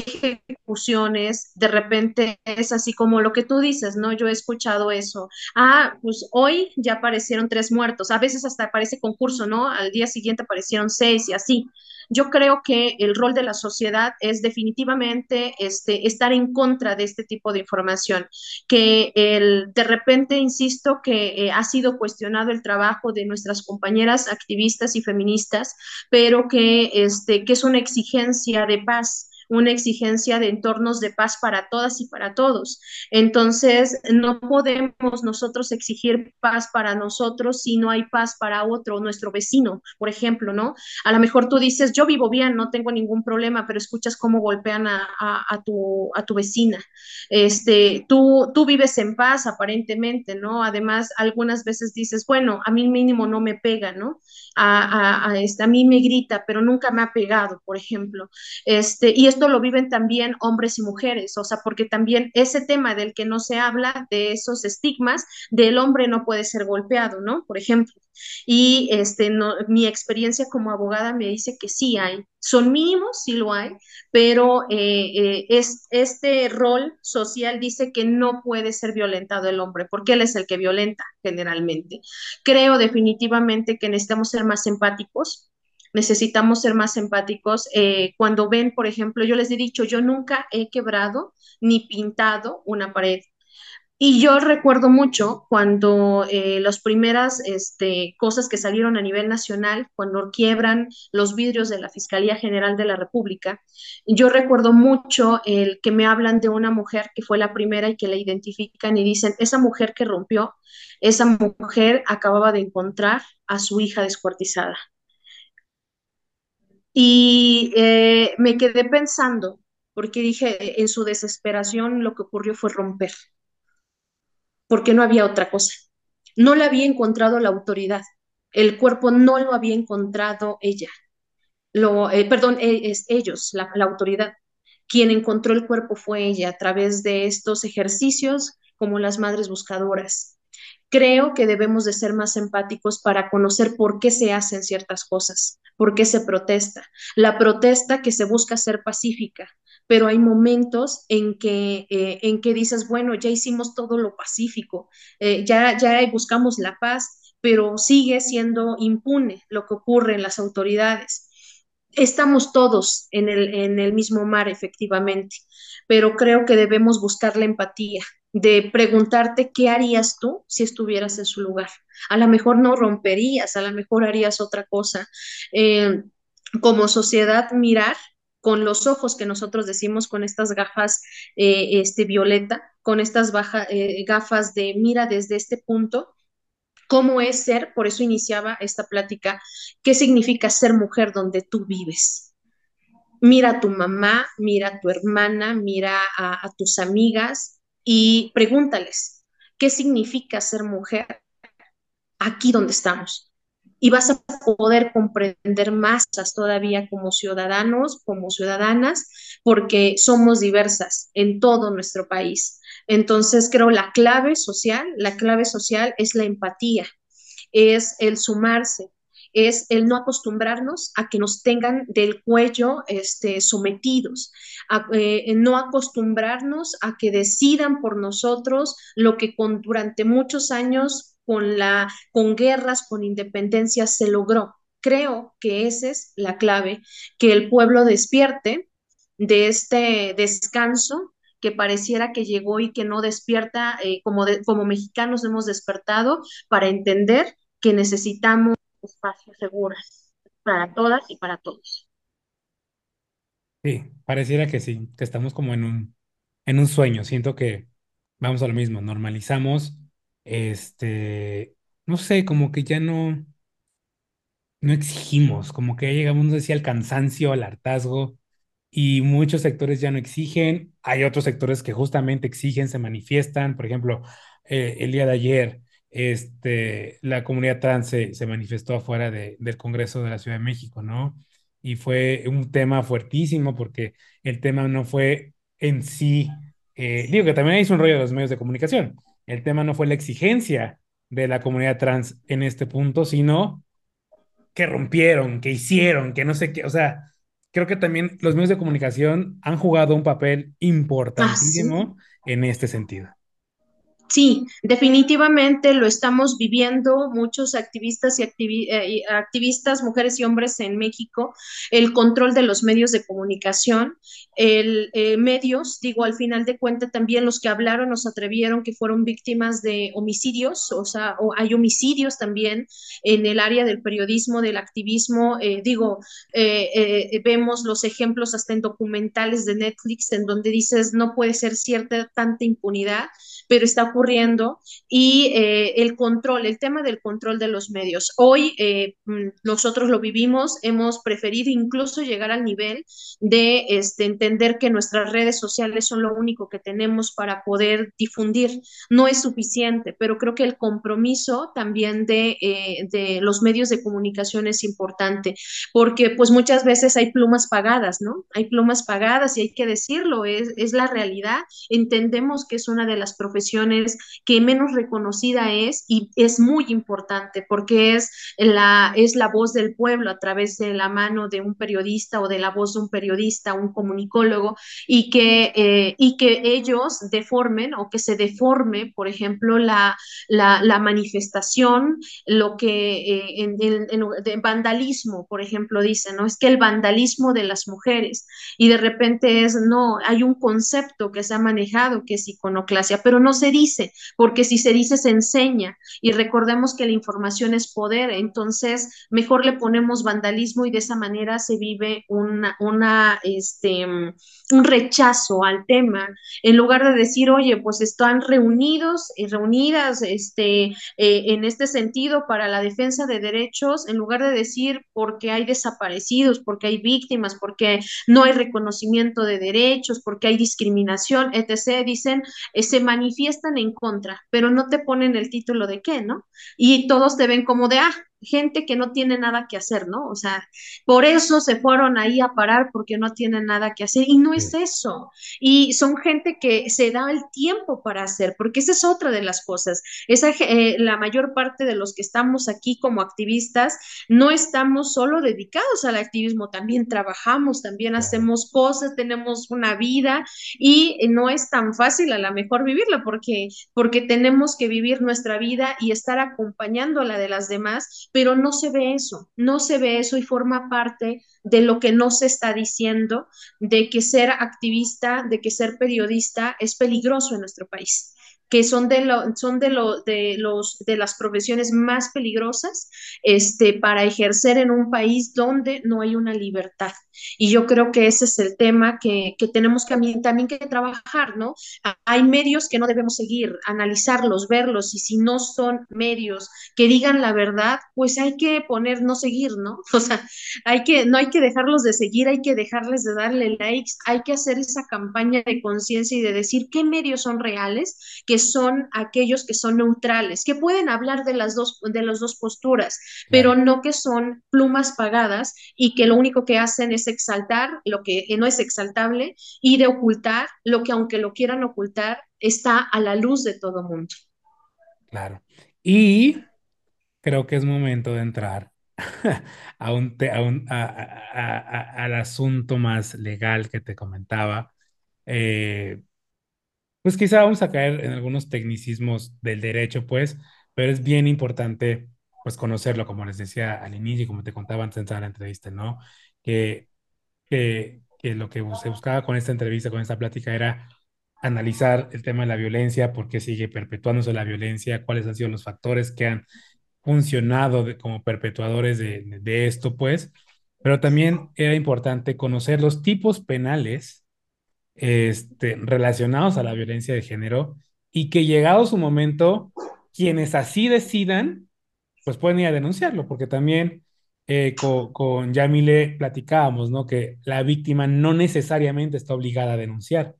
ejecuciones, de repente es así como lo que tú dices, ¿no? Yo he escuchado eso. Ah, pues hoy ya aparecieron tres muertos, a veces hasta aparece concurso, ¿no? Al día siguiente aparecieron seis y así. Yo creo que el rol de la sociedad es definitivamente este, estar en contra de este tipo de información, que el, de repente, insisto, que eh, ha sido cuestionado el trabajo de nuestras compañeras activistas y feministas, pero que, este, que es una exigencia de paz una exigencia de entornos de paz para todas y para todos. Entonces, no podemos nosotros exigir paz para nosotros si no hay paz para otro, nuestro vecino, por ejemplo, ¿no? A lo mejor tú dices, yo vivo bien, no tengo ningún problema, pero escuchas cómo golpean a, tu, a tu vecina. Este, tú, tú vives en paz, aparentemente, ¿no? Además, algunas veces dices, bueno, a mí mínimo no me pega, ¿no? A, a, a, este, mí me grita, pero nunca me ha pegado, por ejemplo. Este, y lo viven también hombres y mujeres, o sea, porque también ese tema del que no se habla, de esos estigmas, del hombre no puede ser golpeado, ¿no? Por ejemplo. Y este, mi experiencia como abogada me dice que sí hay, son mínimos, sí lo hay, pero eh, eh, es, este rol social dice que no puede ser violentado el hombre, porque él es el que violenta generalmente. Creo definitivamente que necesitamos ser más empáticos, necesitamos ser más empáticos. Eh, cuando ven, por ejemplo, yo les he dicho, yo nunca he quebrado ni pintado una pared. Y yo recuerdo mucho cuando eh, las primeras este, cosas que salieron a nivel nacional, cuando quiebran los vidrios de la Fiscalía General de la República, yo recuerdo mucho el que me hablan de una mujer que fue la primera y que la identifican y dicen, esa mujer que rompió, esa mujer acababa de encontrar a su hija descuartizada. Y eh, me quedé pensando, porque dije, en su desesperación lo que ocurrió fue romper, porque no había otra cosa. No le había encontrado la autoridad, el cuerpo no lo había encontrado ella, lo, eh, perdón, e, ellos, la, la autoridad. Quien encontró el cuerpo fue ella a través de estos ejercicios como las madres buscadoras, creo que debemos de ser más empáticos para conocer por qué se hacen ciertas cosas, por qué se protesta. La protesta que se busca ser pacífica, pero hay momentos en que, eh, en que dices, bueno, ya hicimos todo lo pacífico, eh, ya, ya buscamos la paz, pero sigue siendo impune lo que ocurre en las autoridades. Estamos todos en el, en el mismo mar, efectivamente, pero creo que debemos buscar la empatía, de preguntarte qué harías tú si estuvieras en su lugar. A lo mejor no romperías, a lo mejor harías otra cosa. Eh, como sociedad, mirar con los ojos que nosotros decimos, con estas gafas eh, este, violeta, con estas eh, gafas de mira desde este punto, cómo es ser, por eso iniciaba esta plática, qué significa ser mujer donde tú vives. Mira a tu mamá, mira a tu hermana, mira a tus amigas, y pregúntales, ¿qué significa ser mujer aquí donde estamos? Y vas a poder comprender más todavía como ciudadanos, como ciudadanas, porque somos diversas en todo nuestro país. Entonces, creo la clave social, la clave social es la empatía, es el sumarse, es el no acostumbrarnos a que nos tengan del cuello este, sometidos, a, eh, no acostumbrarnos a que decidan por nosotros lo que con, durante muchos años con, la, con guerras, con independencia se logró. Creo que esa es la clave, que el pueblo despierte de este descanso que pareciera que llegó y que no despierta, eh, como, como mexicanos hemos despertado para entender que necesitamos espacios seguros para todas y para todos. Sí, pareciera que sí, que estamos como en un, en un sueño. Siento que vamos a lo mismo, normalizamos, este, no sé, como que ya no, no exigimos, como que ya llegamos, no sé al cansancio, al hartazgo, y muchos sectores ya no exigen, hay otros sectores que justamente exigen, se manifiestan, por ejemplo, eh, el día de ayer, este, la comunidad trans se, se manifestó afuera de- del Congreso de la Ciudad de México, ¿no? Y fue un tema fuertísimo porque el tema no fue en sí, eh, digo que también hay un rollo de los medios de comunicación, el tema no fue la exigencia de la comunidad trans en este punto, sino que rompieron, que hicieron, que no sé qué, o sea, creo que también los medios de comunicación han jugado un papel Ah, sí. importantísimo en este sentido. Sí, definitivamente lo estamos viviendo muchos activistas eh, y activistas, mujeres y hombres en México, el control de los medios de comunicación, el eh, medios, digo, al final de cuentas también los que hablaron nos atrevieron que fueron víctimas de homicidios, o sea, o hay homicidios también en el área del periodismo, del activismo, eh, digo, vemos los ejemplos hasta en documentales de Netflix en donde dices no puede ser cierta tanta impunidad pero está ocurriendo y eh, el control, el tema del control de los medios. Hoy eh, mm, nosotros lo vivimos, hemos preferido incluso llegar al nivel de este, entender que nuestras redes sociales son lo único que tenemos para poder difundir. No es suficiente, pero creo que el compromiso también de, eh, de los medios de comunicación es importante, porque pues muchas veces hay plumas pagadas, ¿no? Hay plumas pagadas y hay que decirlo, es, es la realidad. Entendemos que es una de las profesiones que menos reconocida es y es muy importante porque es la, es la voz del pueblo a través de la mano de un periodista o de la voz de un periodista, un comunicólogo, y que, eh, y que ellos deformen o que se deforme, por ejemplo, la, la, manifestación, lo que eh, en, en, vandalismo, por ejemplo, dicen, ¿no? Es que el vandalismo de las mujeres y de repente es, no, hay un concepto que se ha manejado que es iconoclasia, pero no se dice, porque si se dice se enseña y recordemos que la información es poder, entonces mejor le ponemos vandalismo y de esa manera se vive una, este, un rechazo al tema, en lugar de decir, oye, pues están reunidos y reunidas este, eh, en este sentido para la defensa de derechos, en lugar de decir porque hay desaparecidos, porque hay víctimas, porque no hay reconocimiento de derechos, porque hay discriminación, etc., dicen, eh, se manifiestan en contra, pero no te ponen el título de qué, ¿no? Y todos te ven como de, ah, gente que no tiene nada que hacer, ¿no? O sea, por eso se fueron ahí a parar porque no tienen nada que hacer y no es eso. Y son gente que se da el tiempo para hacer, porque esa es otra de las cosas. Esa, eh, la mayor parte de los que estamos aquí como activistas no estamos solo dedicados al activismo, también trabajamos, también hacemos cosas, tenemos una vida y no es tan fácil a lo mejor vivirla porque, porque tenemos que vivir nuestra vida y estar acompañando a la de las demás pero no se ve eso, no se ve eso y forma parte de lo que no se está diciendo, de que ser activista, de que ser periodista es peligroso en nuestro país que son de, lo, son de, lo, de, los, de las profesiones más peligrosas este, para ejercer en un país donde no hay una libertad. Y yo creo que ese es el tema que, que tenemos que también que trabajar, ¿no? Hay medios que no debemos seguir, analizarlos, verlos, y si no son medios que digan la verdad, pues hay que poner no seguir, ¿no? O sea, hay que, no hay que dejarlos de seguir, hay que dejarles de darle likes, hay que hacer esa campaña de conciencia y de decir qué medios son reales, que son aquellos que son neutrales, que pueden hablar de las dos, de las dos posturas, pero no que son plumas pagadas y que lo único que hacen es exaltar lo que no es exaltable y de ocultar lo que aunque lo quieran ocultar está a la luz de todo mundo. Claro. Y creo que es momento de entrar a un, a un a, a, al asunto más legal que te comentaba. Eh, pues quizá vamos a caer en algunos tecnicismos del derecho, pues, pero es bien importante, pues, conocerlo, como les decía al inicio y como te contaba antes de entrar a la entrevista, ¿no? Que, que, que lo que se buscaba con esta entrevista, con esta plática, era analizar el tema de la violencia, por qué sigue perpetuándose la violencia, cuáles han sido los factores que han funcionado como perpetuadores de, de esto, pues, pero también era importante conocer los tipos penales este, relacionados a la violencia de género y que llegado su momento, quienes así decidan, pues pueden ir a denunciarlo, porque también eh, con, con Yamile platicábamos, ¿no? Que la víctima no necesariamente está obligada a denunciar,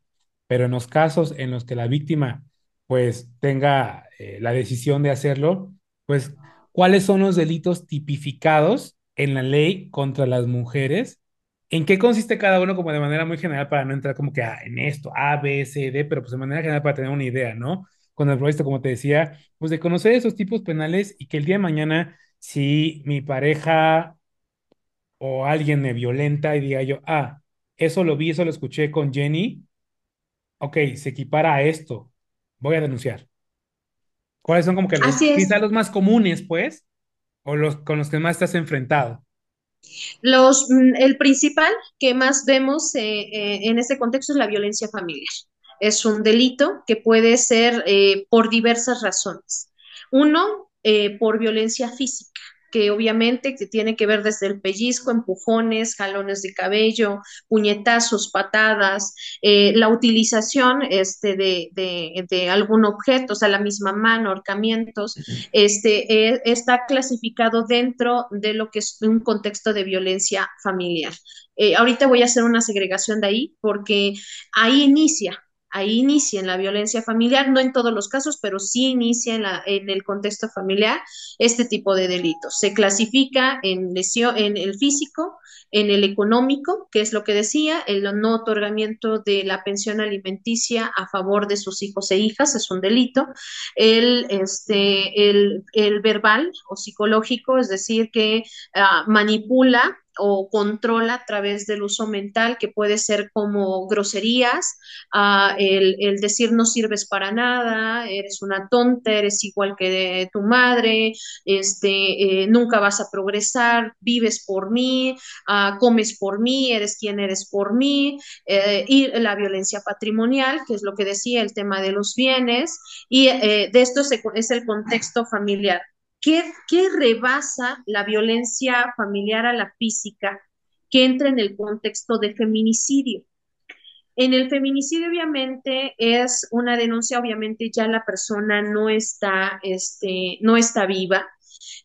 pero en los casos en los que la víctima pues tenga eh, la decisión de hacerlo, pues cuáles son los delitos tipificados en la ley contra las mujeres, en qué consiste cada uno como de manera muy general para no entrar como que ah, en esto, A, B, C, D, pero pues de manera general para tener una idea, ¿no? Con el proyecto, como te decía, pues de conocer esos tipos penales y que el día de mañana, si mi pareja o alguien me violenta y diga yo, ah, eso lo vi, eso lo escuché con Jenny, ok, se equipara a esto, voy a denunciar. ¿Cuáles son como que los, quizás los más comunes, pues, o los con los que más estás enfrentado? Los, mm, el principal que más vemos eh, eh, en este contexto es la violencia familiar. Es un delito que puede ser eh, por diversas razones. Uno, por violencia física que obviamente que tiene que ver desde el pellizco, empujones, jalones de cabello, puñetazos, patadas, eh, la utilización este, de, de, de, algún objeto, o sea, la misma mano, ahorcamientos, este, eh, está clasificado dentro de lo que es un contexto de violencia familiar. Eh, ahorita voy a hacer una segregación de ahí porque ahí inicia ahí inicia en la violencia familiar, no en todos los casos, pero sí inicia en, la, en el contexto familiar este tipo de delitos. Se clasifica en lesión, en el físico, en el económico, que es lo que decía, el no otorgamiento de la pensión alimenticia a favor de sus hijos e hijas es un delito, el, este, el, el verbal o psicológico, es decir, que uh, manipula o controla a través del uso mental, que puede ser como groserías, uh, el, decir no sirves para nada, eres una tonta, eres igual que tu madre, este, eh, nunca vas a progresar, vives por mí, uh, comes por mí, eres quien eres por mí, eh, y la violencia patrimonial, que es lo que decía el tema de los bienes, y eh, de esto se, es el contexto familiar. ¿Qué, ¿Qué rebasa la violencia familiar a la física que entra en el contexto de feminicidio? En el feminicidio, obviamente, es una denuncia, obviamente ya la persona no está, este, no está viva,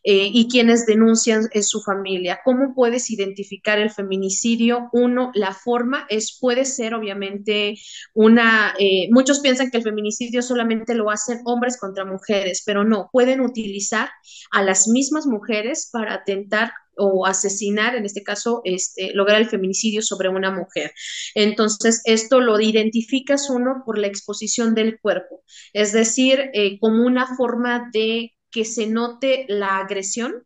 eh, y quienes denuncian es su familia. ¿Cómo puedes identificar el feminicidio? Uno, la forma es, puede ser obviamente una, eh, muchos piensan que el feminicidio solamente lo hacen hombres contra mujeres, pero no, pueden utilizar a las mismas mujeres para atentar o asesinar, en este caso, este, lograr el feminicidio sobre una mujer. Entonces, esto lo identificas uno por la exposición del cuerpo, es decir, eh, como una forma de que se note la agresión.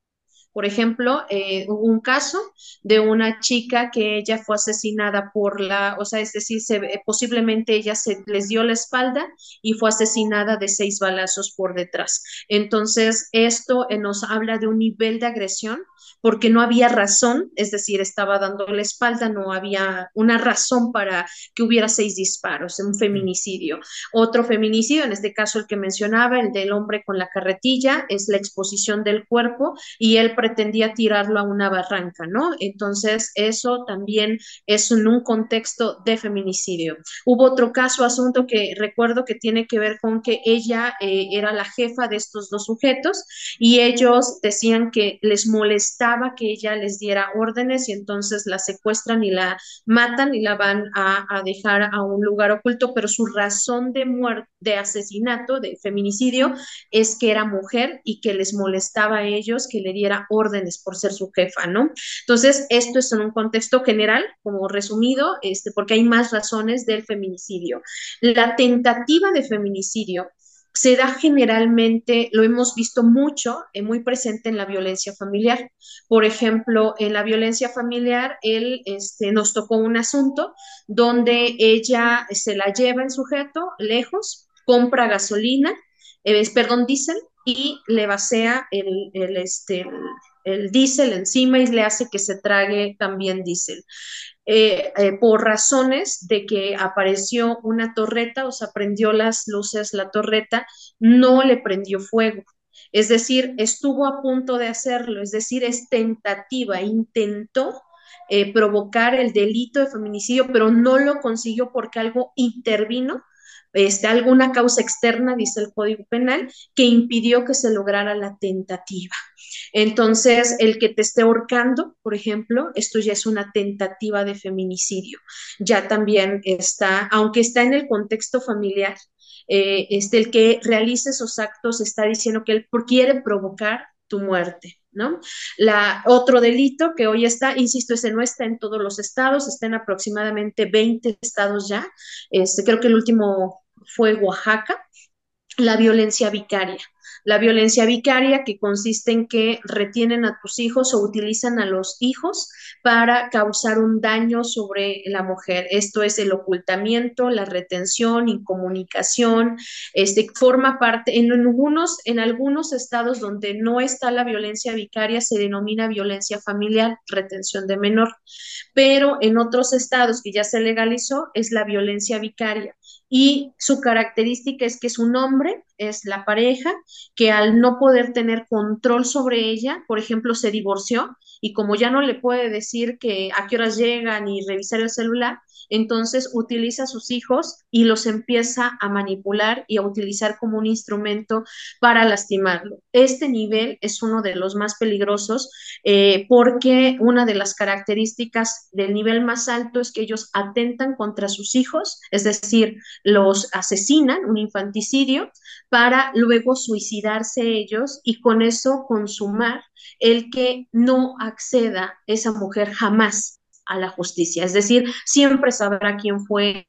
Por ejemplo, eh, hubo un caso de una chica que ella fue asesinada por la, o sea, es decir, se, posiblemente ella se les dio la espalda y fue asesinada de seis balazos por detrás. Entonces, esto eh, nos habla de un nivel de agresión porque no había razón, es decir, estaba dando la espalda, no había una razón para que hubiera seis disparos, un feminicidio. Otro feminicidio, en este caso el que mencionaba, el del hombre con la carretilla, es la exposición del cuerpo y él pretendía tirarlo a una barranca, ¿no? Entonces, eso también es en un contexto de feminicidio. Hubo otro caso, asunto que recuerdo que tiene que ver con que ella eh, era la jefa de estos dos sujetos y ellos decían que les molestaba que ella les diera órdenes y entonces la secuestran y la matan y la van a, a dejar a un lugar oculto, pero su razón de muerte, de asesinato, de feminicidio, es que era mujer y que les molestaba a ellos que le diera órdenes por ser su jefa, ¿no? Entonces, esto es en un contexto general, como resumido, este, porque hay más razones del feminicidio. La tentativa de feminicidio se da generalmente, lo hemos visto mucho, eh, muy presente en la violencia familiar. Por ejemplo, en la violencia familiar, él este, nos tocó un asunto donde ella se la lleva en sujeto lejos, compra gasolina, eh, perdón, diésel, y le vacía el, el, este, el diésel encima y le hace que se trague también diésel. Eh, eh, por razones de que apareció una torreta, o sea, prendió las luces la torreta, no le prendió fuego. Es decir, estuvo a punto de hacerlo, es decir, es tentativa, intentó eh, provocar el delito de feminicidio, pero no lo consiguió porque algo intervino este, alguna causa externa, dice el Código Penal, que impidió que se lograra la tentativa. Entonces, el que te esté ahorcando, por ejemplo, esto ya es una tentativa de feminicidio. Ya también está, aunque está en el contexto familiar, eh, este, el que realice esos actos está diciendo que él quiere provocar tu muerte. ¿No? La, otro delito que hoy está, insisto, ese no está en todos los estados, está en aproximadamente 20 estados ya. Este, creo que el último fue Oaxaca, la violencia vicaria. La violencia vicaria que consiste en que retienen a tus hijos o utilizan a los hijos para causar un daño sobre la mujer. Esto es el ocultamiento, la retención, incomunicación. Este forma parte en algunos en algunos estados donde no está la violencia vicaria se denomina violencia familiar, retención de menor, pero en otros estados que ya se legalizó es la violencia vicaria y su característica es que es un hombre, es la pareja, que al no poder tener control sobre ella, por ejemplo, se divorció y como ya no le puede decir que a qué horas llegan y revisar el celular, entonces utiliza a sus hijos y los empieza a manipular y a utilizar como un instrumento para lastimarlo. Este nivel es uno de los más peligrosos eh, porque una de las características del nivel más alto es que ellos atentan contra sus hijos, es decir, los asesinan, un infanticidio, para luego suicidarse ellos y con eso consumar el que no acceda esa mujer jamás a la justicia. Es decir, siempre sabrá quién fue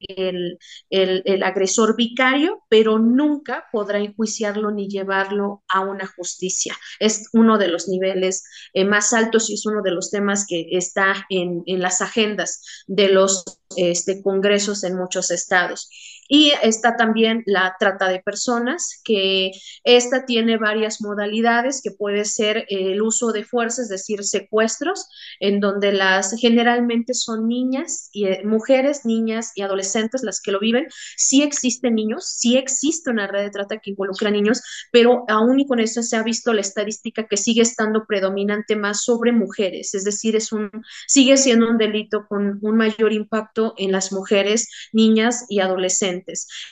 el, agresor vicario, pero nunca podrá enjuiciarlo ni llevarlo a una justicia. Es uno de los niveles eh, más altos y es uno de los temas que está en, en las agendas de los este, congresos en muchos estados. Y está también la trata de personas, que esta tiene varias modalidades, que puede ser el uso de fuerza, es decir, secuestros, en donde las generalmente son niñas y eh, mujeres, niñas y adolescentes las que lo viven. Sí existen niños, sí existe una red de trata que involucra niños, pero aún y con eso se ha visto la estadística que sigue estando predominante más sobre mujeres, es decir, es un, sigue siendo un delito con un mayor impacto en las mujeres, niñas y adolescentes.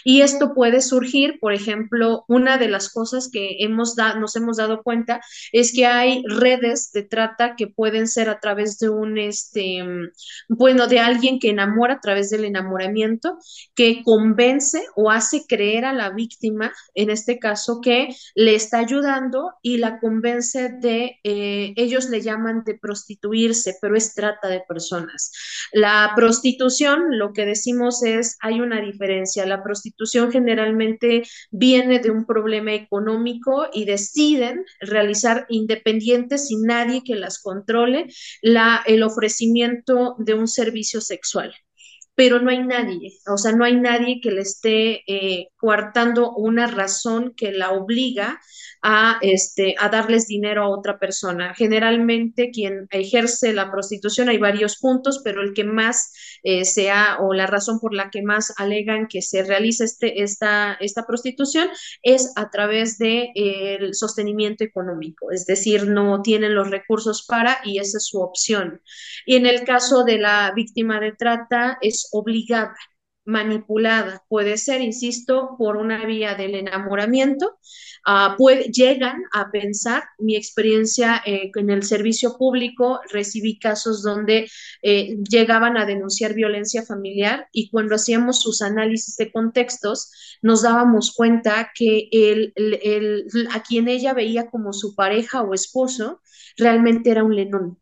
Y esto puede surgir, por ejemplo, una de las cosas que hemos nos hemos dado cuenta es que hay redes de trata que pueden ser a través de un, este, bueno, de alguien que enamora a través del enamoramiento, que convence o hace creer a la víctima, en este caso, que le está ayudando y la convence de, eh, ellos le llaman de prostituirse, pero es trata de personas. La prostitución, lo que decimos es, hay una diferencia la prostitución generalmente viene de un problema económico y deciden realizar independientes sin nadie que las controle el ofrecimiento de un servicio sexual pero no hay nadie, o sea, no hay nadie que le esté eh, coartando una razón que la obliga a, este, a darles dinero a otra persona. Generalmente quien ejerce la prostitución hay varios puntos, pero el que más eh, sea o la razón por la que más alegan que se realiza este, esta, esta prostitución es a través del de, sostenimiento económico, es decir, no tienen los recursos para y esa es su opción. Y en el caso de la víctima de trata es obligada manipulada. Puede ser, insisto, por una vía del enamoramiento. Ah, llegan a pensar, mi experiencia eh, en el servicio público, recibí casos donde eh, llegaban a denunciar violencia familiar y cuando hacíamos sus análisis de contextos, nos dábamos cuenta que el, a quien ella veía como su pareja o esposo realmente era un lenón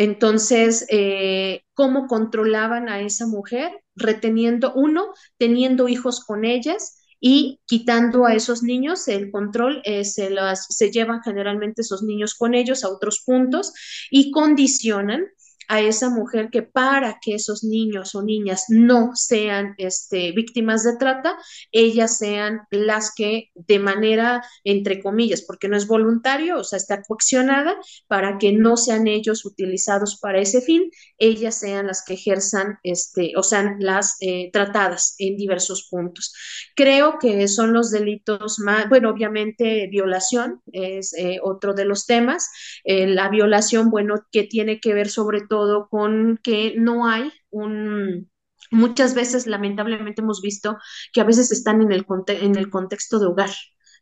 entonces, eh, ¿cómo controlaban a esa mujer? Reteniendo, uno, teniendo hijos con ellas y quitando a esos niños el control, eh, se, las, se llevan generalmente esos niños con ellos a otros puntos y condicionan a esa mujer que para que esos niños o niñas no sean este, víctimas de trata, ellas sean las que de manera, entre comillas, porque no es voluntario, o sea, está coaccionada para que no sean ellos utilizados para ese fin, ellas sean las que ejerzan, este, o sean las eh, tratadas en diversos puntos. Creo que son los delitos más, bueno, obviamente violación es eh, otro de los temas, eh, la violación, bueno, que tiene que ver sobre todo con que no hay un Muchas veces, lamentablemente, hemos visto que a veces están en el, en el contexto de hogar.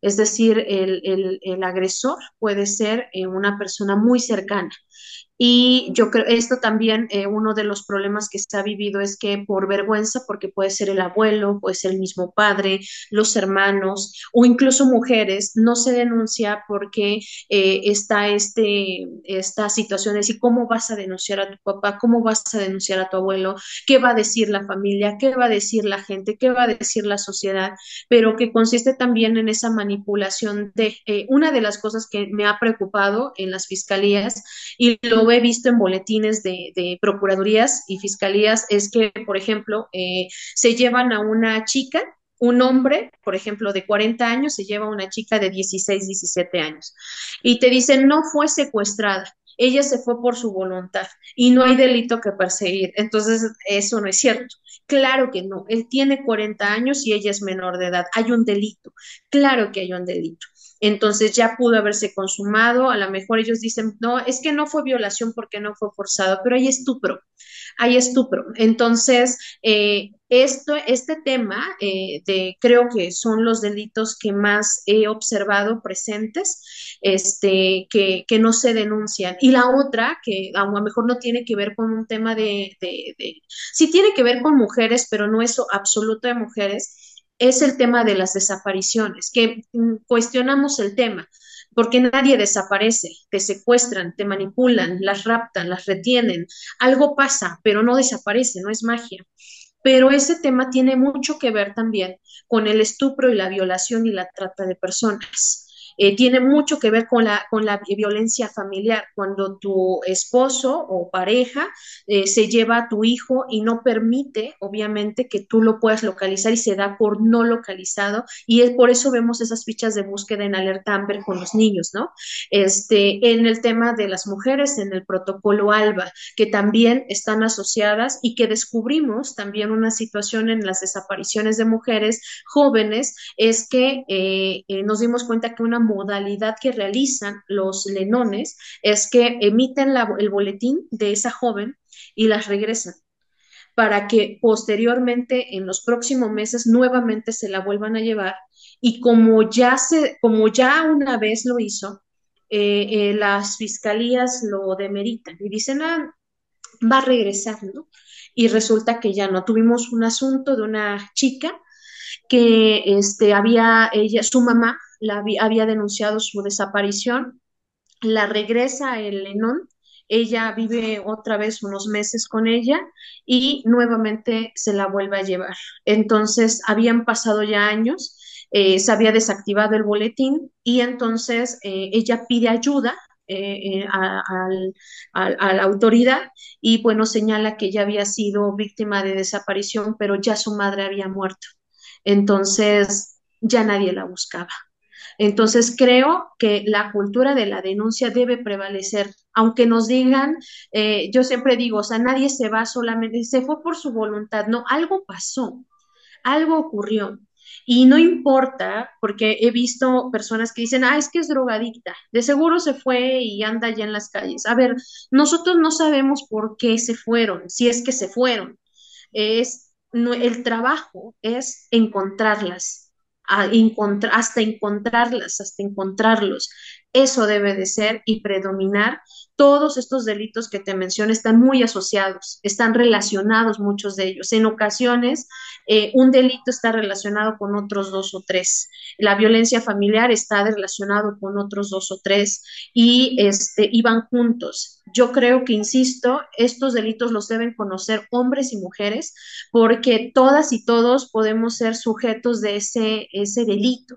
Es decir, el, el agresor puede ser una persona muy cercana y yo creo, esto también, eh, uno de los problemas que se ha vivido es que por vergüenza, porque puede ser el abuelo, puede ser el mismo padre, los hermanos o incluso mujeres, no se denuncia porque eh, está este, esta situación de decir, ¿cómo vas a denunciar a tu papá? ¿Cómo vas a denunciar a tu abuelo? ¿Qué va a decir la familia? ¿Qué va a decir la gente? ¿Qué va a decir la sociedad? Pero que consiste también en esa manipulación de, eh, una de las cosas que me ha preocupado en las fiscalías y lo he visto en boletines de, procuradurías y fiscalías es que, por ejemplo, eh, se llevan a una chica, un hombre, por ejemplo, de 40 años, se lleva a una chica de 16, 17 años y te dicen no fue secuestrada. Ella se fue por su voluntad y no hay delito que perseguir. Entonces, eso no es cierto. Claro que no. Él tiene 40 años y ella es menor de edad. Hay un delito. Claro que hay un delito entonces ya pudo haberse consumado, a lo mejor ellos dicen, no, es que no fue violación porque no fue forzado, pero hay estupro, hay estupro. Entonces, eh, esto, este tema eh, de, creo que son los delitos que más he observado presentes, este, que, que, no se denuncian. Y la otra, que a lo mejor no tiene que ver con un tema de, de, de sí tiene que ver con mujeres, pero no es absoluto de mujeres, es el tema de las desapariciones, que mm, cuestionamos el tema, porque nadie desaparece, te secuestran, te manipulan, las raptan, las retienen, algo pasa, pero no desaparece, no es magia. Pero ese tema tiene mucho que ver también con el estupro y la violación y la trata de personas. Eh, tiene mucho que ver con la, con la violencia familiar, cuando tu esposo o pareja eh, se lleva a tu hijo y no permite, obviamente, que tú lo puedas localizar y se da por no localizado y es por eso vemos esas fichas de búsqueda en alerta Amber con los niños, ¿no? Este, en el tema de las mujeres, en el protocolo ALBA, que también están asociadas y que descubrimos también una situación en las desapariciones de mujeres jóvenes, es que eh, nos dimos cuenta que una modalidad que realizan los lenones es que emiten el boletín de esa joven y las regresan para que posteriormente en los próximos meses nuevamente se la vuelvan a llevar. Y como ya se como ya una vez lo hizo eh, eh, las fiscalías lo demeritan y dicen ah, va a regresar y resulta que ya no. Tuvimos un asunto de una chica que este había ella su mamá había, denunciado su desaparición, la regresa el Lenón, ella vive otra vez unos meses con ella y nuevamente se la vuelve a llevar. Entonces, habían pasado ya años, eh, se había desactivado el boletín y entonces eh, ella pide ayuda eh, a, a, la autoridad y bueno, señala que ya había sido víctima de desaparición, pero ya su madre había muerto. Entonces, ya nadie la buscaba. Entonces, creo que la cultura de la denuncia debe prevalecer, aunque nos digan, eh, yo siempre digo, o sea, nadie se va solamente, se fue por su voluntad, no, algo pasó, algo ocurrió. Y no importa, porque he visto personas que dicen, ah, es que es drogadicta, de seguro se fue y anda allá en las calles. A ver, nosotros no sabemos por qué se fueron, si es que se fueron. Es, el trabajo es encontrarlas, hasta encontrarlas, hasta encontrarlos. Eso debe de ser y predominar. Todos estos delitos que te mencioné están muy asociados, están relacionados muchos de ellos. En ocasiones, eh, un delito está relacionado con otros dos o tres. La violencia familiar está relacionado con otros dos o tres y este, van juntos. Yo creo que, insisto, estos delitos los deben conocer hombres y mujeres porque todas y todos podemos ser sujetos de ese, ese delito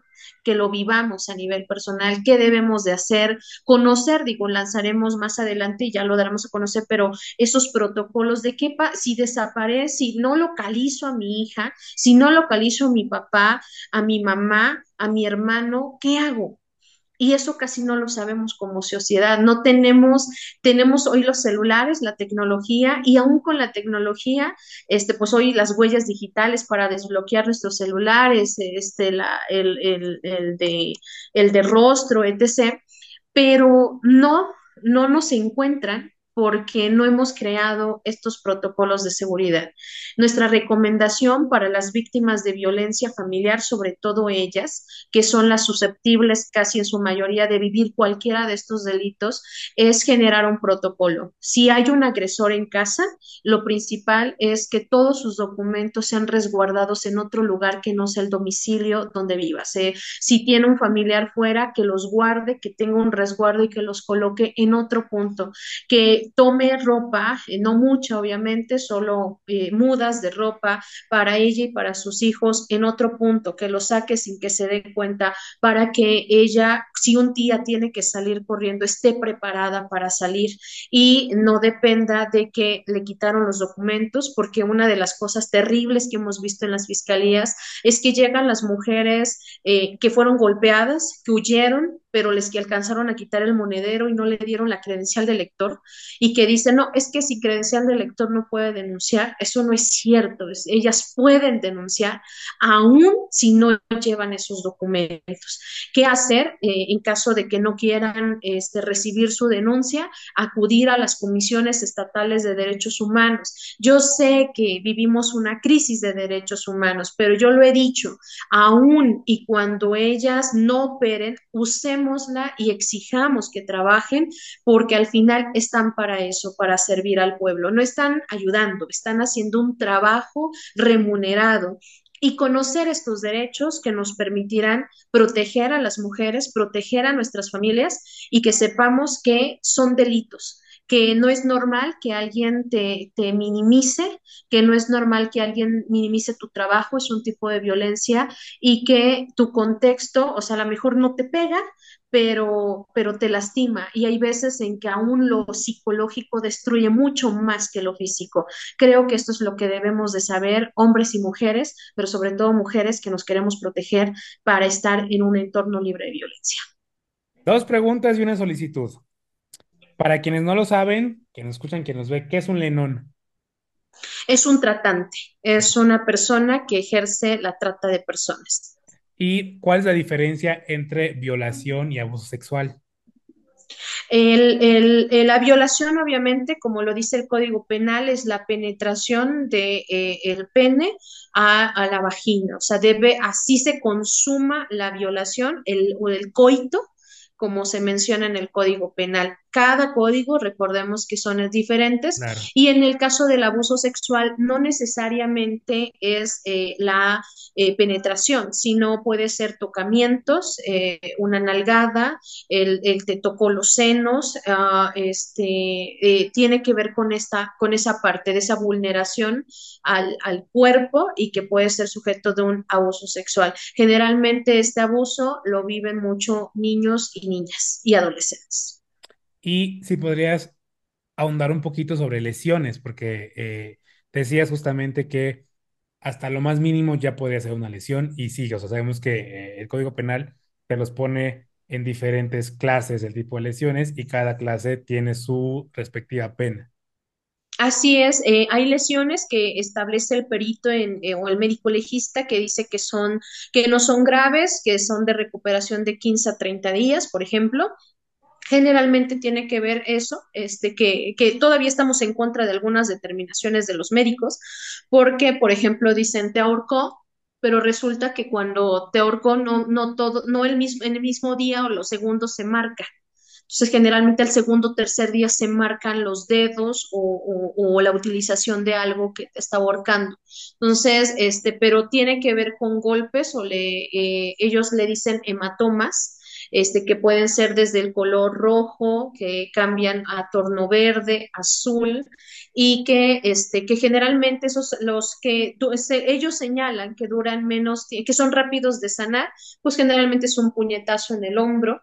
que lo vivamos a nivel personal, qué debemos de hacer, conocer, digo, lanzaremos más adelante y ya lo daremos a conocer, pero esos protocolos de qué si desaparece, si no localizo a mi hija, si no localizo a mi papá, a mi mamá, a mi hermano, ¿qué hago? Y eso casi no lo sabemos como sociedad. No tenemos, tenemos hoy los celulares, la tecnología y aún con la tecnología, este, pues hoy las huellas digitales para desbloquear nuestros celulares, este, la, el, el, el, de, el de rostro, etc. Pero no, no nos encuentran porque no hemos creado estos protocolos de seguridad. Nuestra recomendación para las víctimas de violencia familiar, sobre todo ellas, que son las susceptibles casi en su mayoría de vivir cualquiera de estos delitos, es generar un protocolo. Si hay un agresor en casa, lo principal es que todos sus documentos sean resguardados en otro lugar que no sea el domicilio donde viva. Si tiene un familiar fuera, que los guarde, que tenga un resguardo y que los coloque en otro punto, que tome ropa, eh, no mucha obviamente, solo eh, mudas de ropa para ella y para sus hijos en otro punto, que lo saque sin que se dé cuenta para que ella, si un día tiene que salir corriendo, esté preparada para salir. Y no dependa de que le quitaron los documentos, porque una de las cosas terribles que hemos visto en las fiscalías es que llegan las mujeres eh, que fueron golpeadas, que huyeron, pero les que alcanzaron a quitar el monedero y no le dieron la credencial de lector y que dicen, no, es que si credencial de lector no puede denunciar, eso no es cierto, ellas pueden denunciar aún si no llevan esos documentos. ¿Qué hacer eh, en caso de que no quieran este, recibir su denuncia? Acudir a las comisiones estatales de derechos humanos. Yo sé que vivimos una crisis de derechos humanos, pero yo lo he dicho, aún y cuando ellas no operen, usemos y exijamos que trabajen porque al final están para eso, para servir al pueblo. No están ayudando, están haciendo un trabajo remunerado y conocer estos derechos que nos permitirán proteger a las mujeres, proteger a nuestras familias y que sepamos que son delitos que no es normal que alguien te, te, minimice, que no es normal que alguien minimice tu trabajo, es un tipo de violencia y que tu contexto, o sea, a lo mejor no te pega, pero, pero te lastima y hay veces en que aún lo psicológico destruye mucho más que lo físico. Creo que esto es lo que debemos de saber, hombres y mujeres, pero sobre todo mujeres que nos queremos proteger para estar en un entorno libre de violencia. Dos preguntas y una solicitud. Para quienes no lo saben, que nos escuchan, que nos ve, ¿qué es un lenón? Es un tratante, es una persona que ejerce la trata de personas. ¿Y cuál es la diferencia entre violación y abuso sexual? la violación, obviamente, como lo dice el Código Penal, es la penetración del de, eh, el pene a, la vagina. O sea, debe, así se consuma la violación, el, o el coito, como se menciona en el Código Penal cada código, recordemos que son diferentes, y en el caso del abuso sexual no necesariamente es eh, la eh, penetración, sino puede ser tocamientos, eh, una nalgada, el, te tocó los senos, ah, este, tiene que ver con, esta, con esa parte de esa vulneración al, al cuerpo y que puede ser sujeto de un abuso sexual. Generalmente este abuso lo viven mucho niños y niñas y adolescentes. Y si podrías ahondar un poquito sobre lesiones, porque eh, decías justamente que hasta lo más mínimo ya podría ser una lesión y sí, o sea, sabemos que eh, el Código Penal te los pone en diferentes clases del tipo de lesiones y cada clase tiene su respectiva pena. Así es, eh, hay lesiones que establece el perito o el médico legista que dice que son, que no son graves, que son de recuperación de 15 a 30 días, por ejemplo, generalmente tiene que ver eso, este, que, que, todavía estamos en contra de algunas determinaciones de los médicos, porque, por ejemplo, dicen te ahorcó, pero resulta que cuando te ahorcó no, no todo, no el mismo, en el mismo día o los segundos se marca. Entonces, generalmente el segundo o tercer día se marcan los dedos o, o, la utilización de algo que te está ahorcando. Entonces, este, pero tiene que ver con golpes o le, eh, ellos le dicen hematomas, este, que pueden ser desde el color rojo, que cambian a torno verde, azul, y que, este, que generalmente esos, los que ellos señalan que duran menos, que son rápidos de sanar, pues generalmente es un puñetazo en el hombro,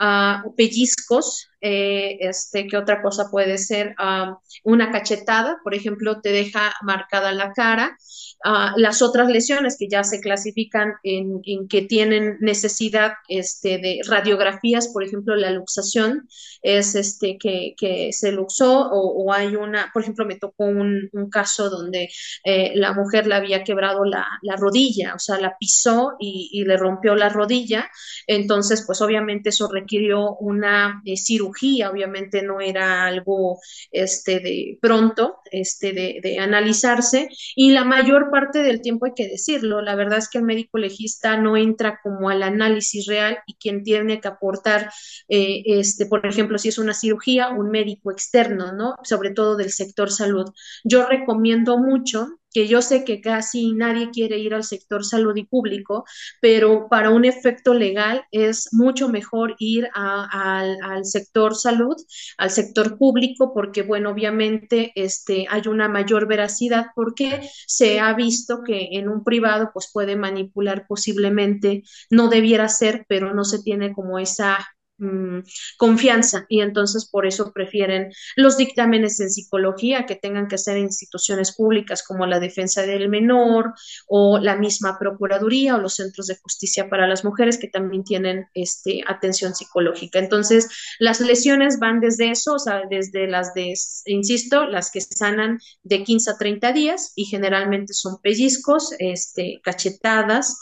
uh, pellizcos, eh, este, ¿qué otra cosa puede ser? Uh, una cachetada, por ejemplo, te deja marcada la cara. Uh, las otras lesiones que ya se clasifican en, en, que tienen necesidad este, de radiografías, por ejemplo, la luxación es este, que, que se luxó o, o, hay una, por ejemplo, me tocó un, un caso donde eh, la mujer le había quebrado la, la, rodilla, o sea, la pisó y, y, le rompió la rodilla, entonces, pues obviamente eso requirió una eh, cirugía, obviamente no era algo este, de pronto este, de, analizarse y la mayor parte del tiempo hay que decirlo, la verdad es que el médico legista no entra como al análisis real y quien tiene que aportar, eh, este, por ejemplo, si es una cirugía, un médico externo, ¿no? Sobre todo del sector salud. Yo recomiendo mucho que yo sé que casi nadie quiere ir al sector salud y público, pero para un efecto legal es mucho mejor ir al sector salud, al sector público, porque, bueno, obviamente este, hay una mayor veracidad porque se ha visto que en un privado pues puede manipular posiblemente, no debiera ser, pero no se tiene como esa Mm, confianza y entonces por eso prefieren los dictámenes en psicología que tengan que ser instituciones públicas como la defensa del menor o la misma procuraduría o los centros de justicia para las mujeres que también tienen este, atención psicológica. Entonces las lesiones van desde eso, o sea, desde las de, insisto, las que sanan de 15 a 30 días y generalmente son pellizcos, este, cachetadas,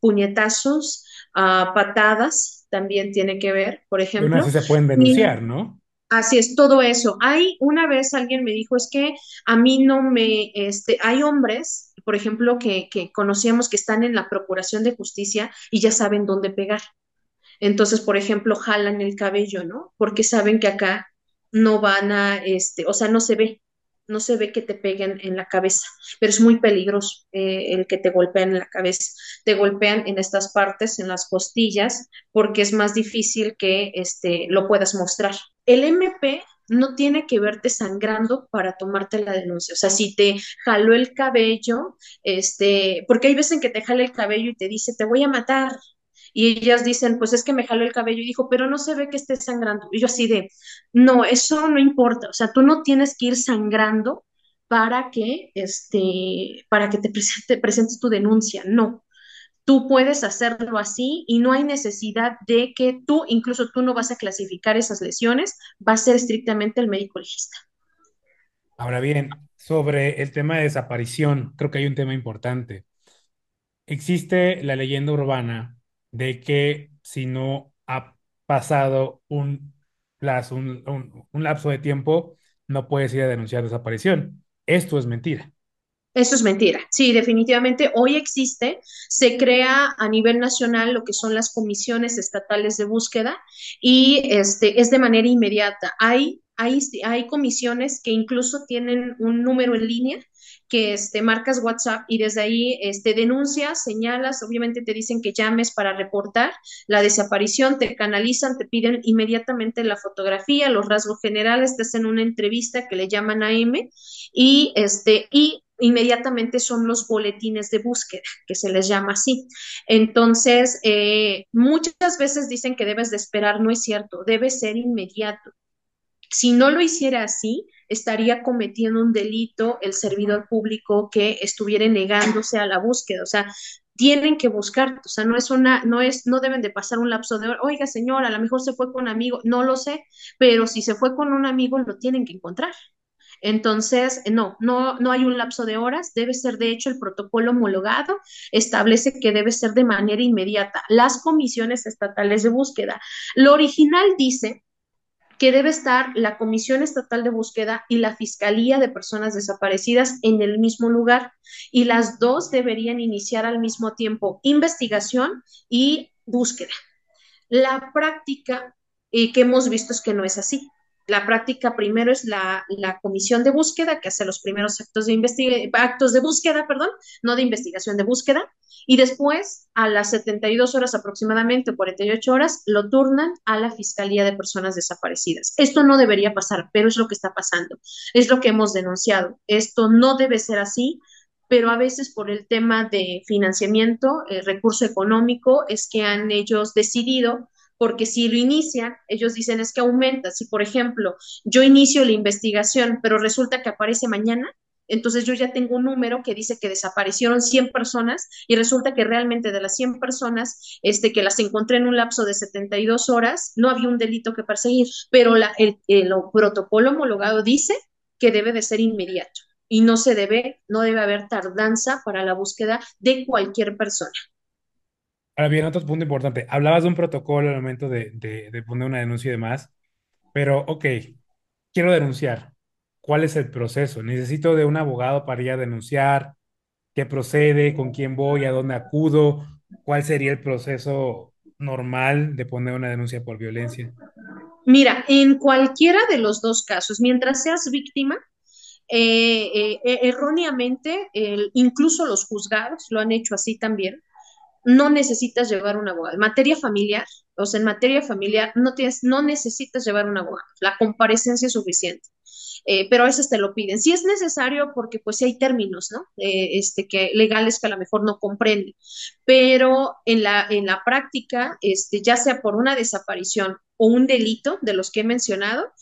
puñetazos, uh, patadas, también tiene que ver, por ejemplo. Pero se pueden denunciar, ¿no? Así es, todo eso. Hay una vez alguien me dijo, es que a mí no me, este, hay hombres, por ejemplo, que, que conocíamos que están en la Procuración de Justicia y ya saben dónde pegar. Entonces, por ejemplo, jalan el cabello, ¿no? Porque saben que acá no van a, este, o sea, no se ve no se ve que te peguen en la cabeza, pero es muy peligroso eh, el que te golpeen en la cabeza. Te golpean en estas partes, en las costillas, porque es más difícil que este, lo puedas mostrar. El MP no tiene que verte sangrando para tomarte la denuncia. O sea, si te jaló el cabello, este, porque hay veces en que te jala el cabello y te dice, te voy a matar, y ellas dicen, pues es que me jaló el cabello y dijo, pero no se ve que esté sangrando. Y yo así de, no, eso no importa, o sea, tú no tienes que ir sangrando para que, este, para que te, presente, presentes tu denuncia, no. Tú puedes hacerlo así y no hay necesidad de que tú, incluso tú no vas a clasificar esas lesiones, va a ser estrictamente el médico legista. Ahora bien, sobre el tema de desaparición, creo que hay un tema importante. Existe la leyenda urbana de que si no ha pasado un, plazo, un, lapso de tiempo, no puedes ir a denunciar desaparición. Esto es mentira. Eso es mentira. Sí, definitivamente hoy existe, se crea a nivel nacional lo que son las comisiones estatales de búsqueda y este es de manera inmediata. Hay, hay, hay comisiones que incluso tienen un número en línea que este, marcas WhatsApp y desde ahí este, denuncias, señalas, obviamente te dicen que llames para reportar la desaparición, te canalizan, te piden inmediatamente la fotografía, los rasgos generales, te hacen una entrevista que le llaman AM y, este, y inmediatamente son los boletines de búsqueda, que se les llama así. Entonces, eh, muchas veces dicen que debes de esperar, no es cierto, debe ser inmediato. Si no lo hiciera así, estaría cometiendo un delito el servidor público que estuviera negándose a la búsqueda. O sea, tienen que buscar, o sea, no es una, no es, no deben de pasar un lapso de, oiga señora, a lo mejor se fue con un amigo, no lo sé, pero si se fue con un amigo lo tienen que encontrar. Entonces, no, no, no hay un lapso de horas, debe ser de hecho el protocolo homologado, establece que debe ser de manera inmediata. Las comisiones estatales de búsqueda. Lo original dice que debe estar la Comisión Estatal de Búsqueda y la Fiscalía de Personas Desaparecidas en el mismo lugar y las dos deberían iniciar al mismo tiempo investigación y búsqueda. La práctica eh, que hemos visto es que no es así. La práctica primero es la, comisión de búsqueda que hace los primeros actos de, actos de búsqueda, perdón, no de investigación, de búsqueda, y después a las 72 horas aproximadamente, 48 horas, lo turnan a la Fiscalía de Personas Desaparecidas. Esto no debería pasar, pero es lo que está pasando, es lo que hemos denunciado. Esto no debe ser así pero a veces por el tema de financiamiento, el recurso económico, es que han ellos decidido porque si lo inician, ellos dicen es que aumenta. Si, por ejemplo, yo inicio la investigación, pero resulta que aparece mañana, entonces yo ya tengo un número que dice que desaparecieron 100 personas y resulta que realmente de las 100 personas este, que las encontré en un lapso de 72 horas, no había un delito que perseguir, pero la, el, el protocolo homologado dice que debe de ser inmediato y no se debe, no debe haber tardanza para la búsqueda de cualquier persona. Ahora bien, otro punto importante. Hablabas de un protocolo al momento de, poner una denuncia y demás, pero ok, quiero denunciar. ¿Cuál es el proceso? Necesito de un abogado para ir a denunciar, qué procede, con quién voy, a dónde acudo, cuál sería el proceso normal de poner una denuncia por violencia. Mira, en cualquiera de los dos casos, mientras seas víctima, eh, eh, erróneamente, incluso los juzgados lo han hecho así también, no necesitas llevar un abogado. En materia familiar, o sea, en materia familiar, no, tienes, no necesitas llevar un abogado. La comparecencia es suficiente. Eh, pero a veces te lo piden. Si es necesario, porque pues sí hay términos, ¿no? Eh, este, que legales que a lo mejor no comprende. Pero en la, en la práctica, este, ya sea por una desaparición o un delito de los que he mencionado,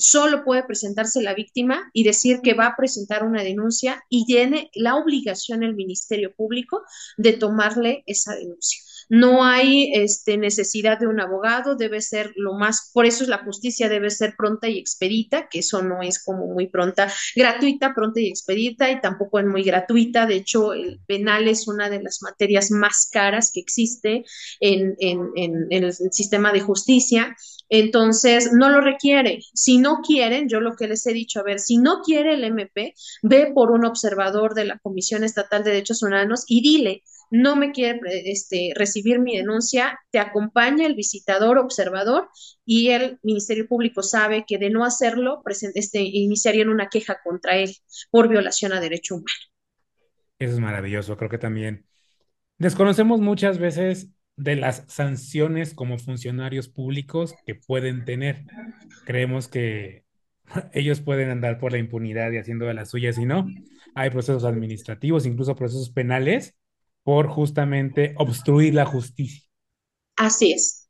solo puede presentarse la víctima y decir que va a presentar una denuncia y tiene la obligación el Ministerio Público de tomarle esa denuncia. No hay este, necesidad de un abogado, debe ser lo más, por eso es la justicia debe ser pronta y expedita, que eso no es como muy pronta, gratuita, pronta y expedita y tampoco es muy gratuita. De hecho, el penal es una de las materias más caras que existe en, en el sistema de justicia entonces, no lo requiere. Si no quieren, yo lo que les he dicho, a ver, si no quiere el MP, ve por un observador de la Comisión Estatal de Derechos Humanos y dile, no me quiere este, recibir mi denuncia, te acompaña el visitador observador y el Ministerio Público sabe que de no hacerlo, este, iniciarían una queja contra él por violación a derecho humano. Eso es maravilloso, creo que también desconocemos muchas veces de las sanciones como funcionarios públicos que pueden tener. Creemos que ellos pueden andar por la impunidad y haciendo de las suyas y no. Hay procesos administrativos, incluso procesos penales, por justamente obstruir la justicia. Así es.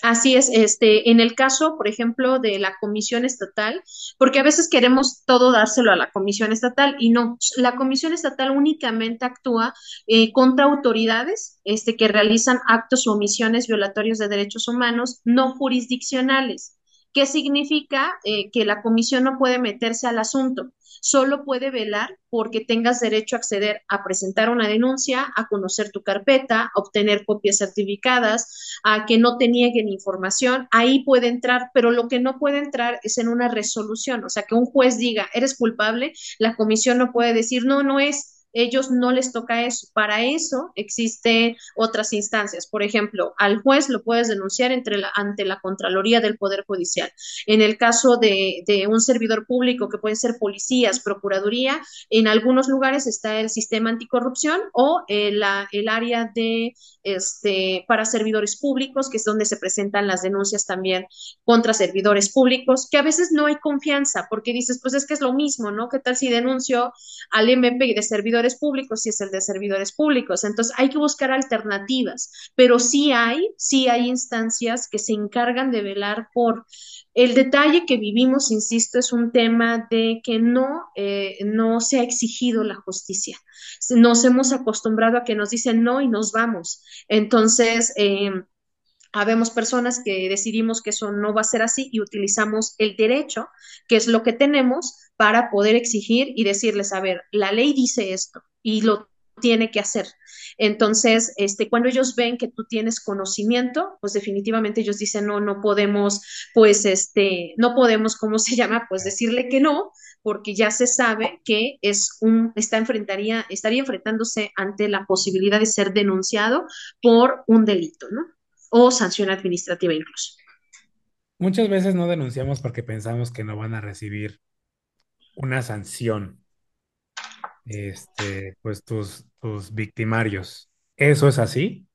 Así es, este, en el caso, por ejemplo, de la comisión estatal, porque a veces queremos todo dárselo a la comisión estatal y no, la comisión estatal únicamente actúa eh, contra autoridades este, que realizan actos o omisiones violatorios de derechos humanos no jurisdiccionales. ¿Qué significa eh, que la comisión no puede meterse al asunto? Solo puede velar porque tengas derecho a acceder a presentar una denuncia, a conocer tu carpeta, a obtener copias certificadas, a que no te nieguen información. Ahí puede entrar, pero lo que no puede entrar es en una resolución. O sea, que un juez diga, eres culpable, la comisión no puede decir, no, no es ellos no les toca eso. Para eso existen otras instancias. Por ejemplo, al juez lo puedes denunciar entre la, ante la Contraloría del Poder Judicial. En el caso de, un servidor público, que pueden ser policías, procuraduría, en algunos lugares está el sistema anticorrupción o eh, el área de este, para servidores públicos, que es donde se presentan las denuncias también contra servidores públicos, que a veces no hay confianza, porque dices, pues es que es lo mismo, ¿no? ¿Qué tal si denuncio al MP de servidores públicos si es el de servidores públicos? Entonces hay que buscar alternativas, pero sí hay, sí hay instancias que se encargan de velar por el detalle que vivimos, insisto, es un tema de que no, eh, no se ha exigido la justicia. Nos hemos acostumbrado a que nos dicen no y nos vamos. Entonces, eh, habemos personas que decidimos que eso no va a ser así y utilizamos el derecho, que es lo que tenemos, para poder exigir y decirles, a ver, la ley dice esto y lo tiene que hacer. Entonces, este, cuando ellos ven que tú tienes conocimiento, pues definitivamente ellos dicen, no, no podemos, pues, este, no podemos, ¿cómo se llama? Pues decirle que no, porque ya se sabe que es un, está enfrentaría, estaría enfrentándose ante la posibilidad de ser denunciado por un delito, ¿no? O sanción administrativa incluso. Muchas veces no denunciamos porque pensamos que no van a recibir una sanción, este, pues tus, tus victimarios. ¿Eso es así?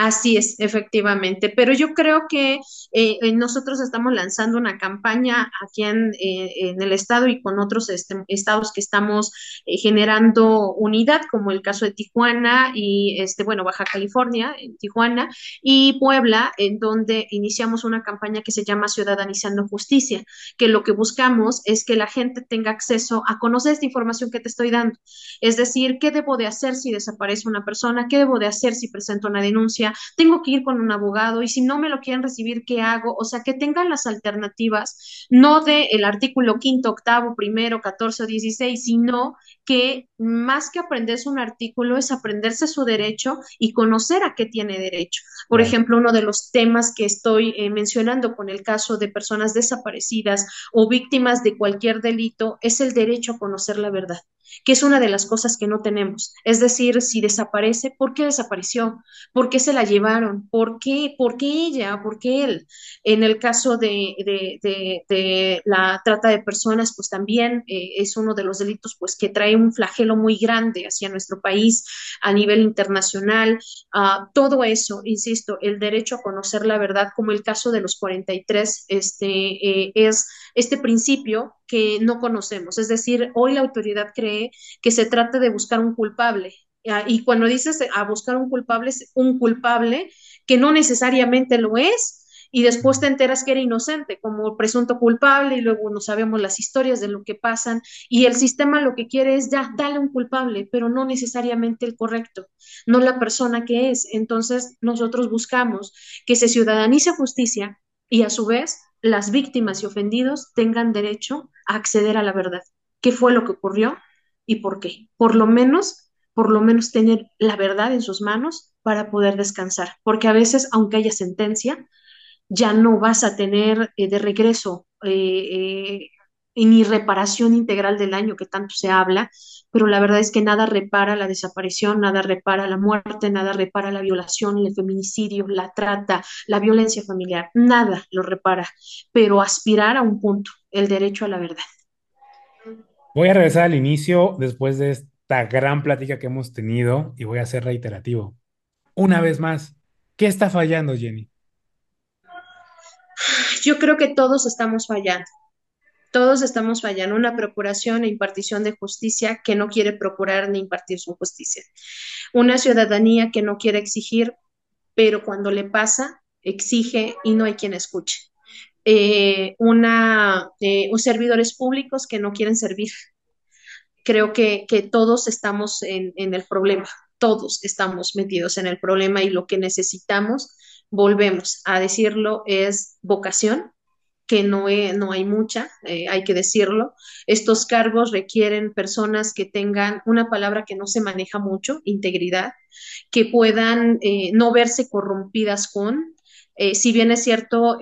Así es, efectivamente. Pero yo creo que eh, eh, nosotros estamos lanzando una campaña aquí en, eh, en el estado y con otros este, estados que estamos eh, generando unidad, como el caso de Tijuana y, este, bueno, Baja California, en Tijuana, y Puebla, en donde iniciamos una campaña que se llama Ciudadanizando Justicia, que lo que buscamos es que la gente tenga acceso a conocer esta información que te estoy dando. Es decir, ¿qué debo de hacer si desaparece una persona? ¿Qué debo de hacer si presento una denuncia? Tengo que ir con un abogado y si no me lo quieren recibir, ¿qué hago? O sea, que tengan las alternativas, no del el artículo quinto, octavo, primero, catorce o dieciséis, sino que más que aprenderse un artículo es aprenderse su derecho y conocer a qué tiene derecho. Por ejemplo, uno de los temas que estoy eh, mencionando con el caso de personas desaparecidas o víctimas de cualquier delito es el derecho a conocer la verdad que es una de las cosas que no tenemos. Es decir, si desaparece, ¿por qué desapareció? ¿Por qué se la llevaron? ¿Por qué? ¿Por qué ella? ¿Por qué él? En el caso de, de, de, la trata de personas, pues también eh, es uno de los delitos pues, que trae un flagelo muy grande hacia nuestro país a nivel internacional. Uh, todo eso, insisto, el derecho a conocer la verdad, como el caso de los 43, este, eh, es este principio que no conocemos. Es decir, hoy la autoridad cree que se trata de buscar un culpable. Y cuando dices a buscar un culpable, es un culpable que no necesariamente lo es, y después te enteras que era inocente como presunto culpable y luego no sabemos las historias de lo que pasan y el sistema lo que quiere es ya, dale un culpable, pero no necesariamente el correcto, no la persona que es. Entonces nosotros buscamos que se ciudadanice justicia y a su vez las víctimas y ofendidos tengan derecho acceder a la verdad. ¿Qué fue lo que ocurrió y por qué? Por lo menos, por lo menos tener la verdad en sus manos para poder descansar, porque a veces, aunque haya sentencia, ya no vas a tener eh, de regreso eh, eh, ni reparación integral del daño que tanto se habla, pero la verdad es que nada repara la desaparición, nada repara la muerte, nada repara la violación, el feminicidio, la trata, la violencia familiar, nada lo repara, pero aspirar a un punto, el derecho a la verdad. Voy a regresar al inicio después de esta gran plática que hemos tenido y voy a ser reiterativo. Una vez más, ¿qué está fallando, Jenny? Yo creo que todos estamos fallando. Todos estamos fallando. Una procuración e impartición de justicia que no quiere procurar ni impartir su justicia. Una ciudadanía que no quiere exigir, pero cuando le pasa, exige y no hay quien escuche. Eh, una, eh, servidores públicos que no quieren servir. Creo que, que todos estamos en, en el problema, todos estamos metidos en el problema y lo que necesitamos, volvemos a decirlo, es vocación, que no, he, no hay mucha, eh, hay que decirlo. Estos cargos requieren personas que tengan una palabra que no se maneja mucho, integridad, que puedan eh, no verse corrompidas con. Eh, si bien es cierto,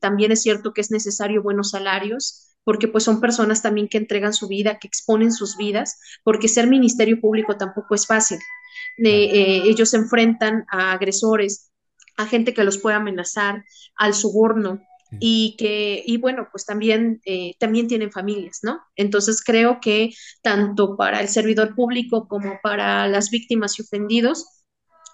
también es cierto que es necesario buenos salarios, porque pues son personas también que entregan su vida, que exponen sus vidas, porque ser ministerio público tampoco es fácil. ellos se enfrentan a agresores, a gente que los puede amenazar, al soborno, y que, y bueno, pues también, eh, también tienen familias, ¿no? Entonces creo que tanto para el servidor público como para las víctimas y ofendidos,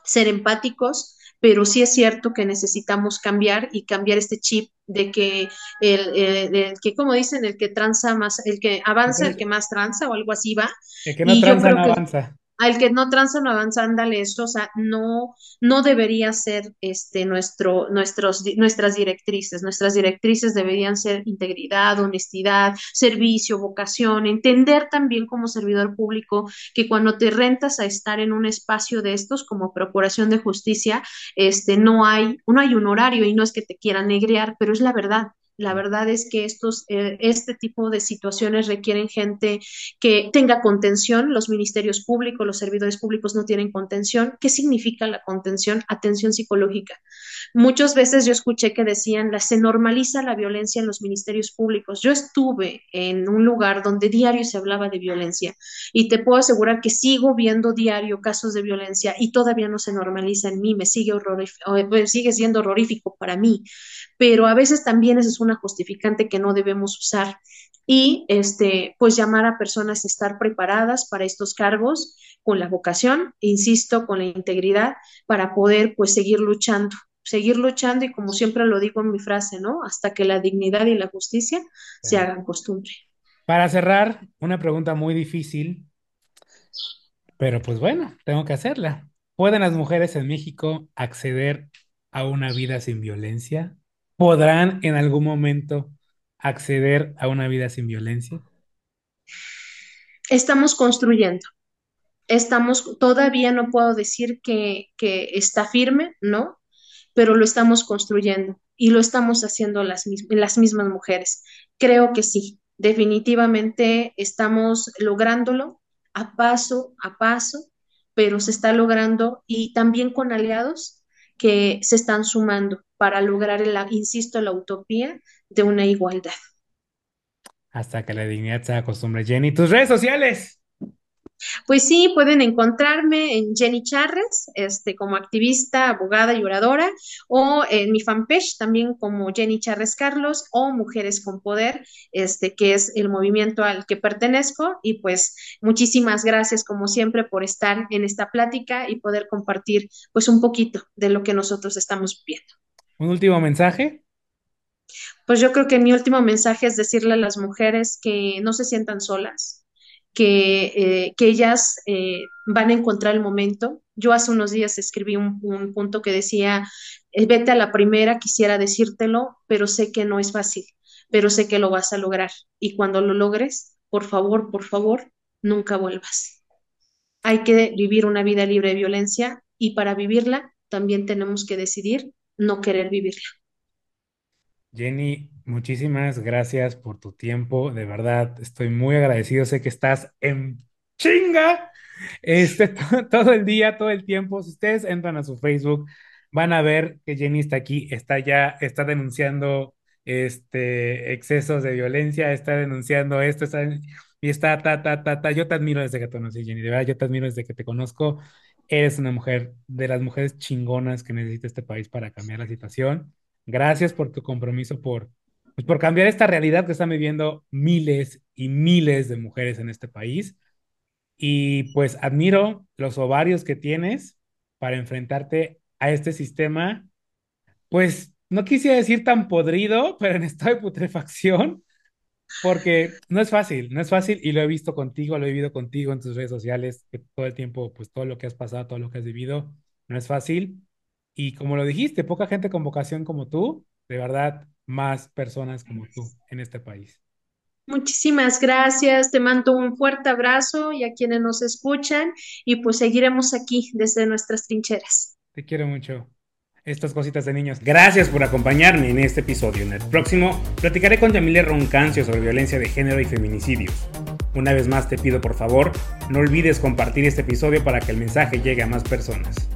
ser empáticos, pero sí es cierto que necesitamos cambiar y cambiar este chip de que el, el, el que como dicen el que tranza más el que avanza el que más tranza o algo así va. El que no y tranza no avanza al que no tranza no avanza, ándale esto, o sea, no, no debería ser este, nuestro, nuestros, nuestras directrices, nuestras directrices deberían ser integridad, honestidad, servicio, vocación, entender también como servidor público que cuando te rentas a estar en un espacio de estos como procuración de justicia, este, no hay, no hay un horario y no es que te quieran negrear, pero es la verdad La verdad es que estos, eh, este tipo de situaciones requieren gente que tenga contención. Los ministerios públicos, los servidores públicos no tienen contención. ¿Qué significa la contención? Atención psicológica. Muchas veces yo escuché que decían, la, se normaliza la violencia en los ministerios públicos. Yo estuve en un lugar donde diario se hablaba de violencia y te puedo asegurar que sigo viendo diario casos de violencia y todavía no se normaliza en mí, me sigue, eh, sigue siendo horrorífico para mí, pero a veces también es una justificante que no debemos usar y este, pues llamar a personas a estar preparadas para estos cargos con la vocación, insisto, con la integridad, para poder pues seguir luchando seguir luchando y como siempre lo digo en mi frase, ¿no? Hasta que la dignidad y la justicia se hagan costumbre. Para cerrar, una pregunta muy difícil, pero pues bueno, tengo que hacerla. ¿Pueden las mujeres en México acceder a una vida sin violencia? ¿Podrán en algún momento acceder a una vida sin violencia? Estamos construyendo. Estamos, todavía no puedo decir que, que está firme, ¿no? pero lo estamos construyendo y lo estamos haciendo las, las mismas mujeres. Creo que sí, definitivamente estamos lográndolo a paso a paso, pero se está logrando y también con aliados que se están sumando para lograr, la, insisto, la utopía de una igualdad. Hasta que la dignidad se acostumbre. Jenny, tus redes sociales. Pues sí, pueden encontrarme en Jenny Charres, este, como activista, abogada y oradora, o en mi fanpage también como Jenny Charres Carlos o Mujeres con Poder, este, que es el movimiento al que pertenezco. Y pues muchísimas gracias, como siempre, por estar en esta plática y poder compartir pues un poquito de lo que nosotros estamos viendo. ¿Un último mensaje? Pues yo creo que mi último mensaje es decirle a las mujeres que no se sientan solas, que, eh, que ellas eh, van a encontrar el momento. Yo hace unos días escribí un, punto que decía, eh, vete a la primera, quisiera decírtelo, pero sé que no es fácil, pero sé que lo vas a lograr. Y cuando lo logres, por favor, por favor, nunca vuelvas. Hay que vivir una vida libre de violencia y para vivirla también tenemos que decidir no querer vivirla. Jenny, muchísimas gracias por tu tiempo. De verdad, estoy muy agradecido. Sé que estás en chinga este, todo el día, todo el tiempo. Si ustedes entran a su Facebook, van a ver que Jenny está aquí, está ya, está denunciando este, excesos de violencia, está denunciando esto, está, y está, ta, ta, ta, ta. Yo te admiro desde que te conocí, Jenny. De verdad, yo te admiro desde que te conozco. Eres una mujer de las mujeres chingonas que necesita este país para cambiar la situación. Gracias por tu compromiso por, pues, por cambiar esta realidad que están viviendo miles y miles de mujeres en este país. Y pues admiro los ovarios que tienes para enfrentarte a este sistema, pues no quisiera decir tan podrido, pero en estado de putrefacción, porque no es fácil, no es fácil y lo he visto contigo, lo he vivido contigo en tus redes sociales, que todo el tiempo, pues todo lo que has pasado, todo lo que has vivido, no es fácil. Y como lo dijiste, poca gente con vocación como tú, de verdad, más personas como tú en este país. Muchísimas gracias, te mando un fuerte abrazo y a quienes nos escuchan y pues seguiremos aquí desde nuestras trincheras. Te quiero mucho. Estas cositas de niños. Gracias por acompañarme en este episodio. En el próximo platicaré con Yamile Roncancio sobre violencia de género y feminicidios. Una vez más te pido por favor, no olvides compartir este episodio para que el mensaje llegue a más personas.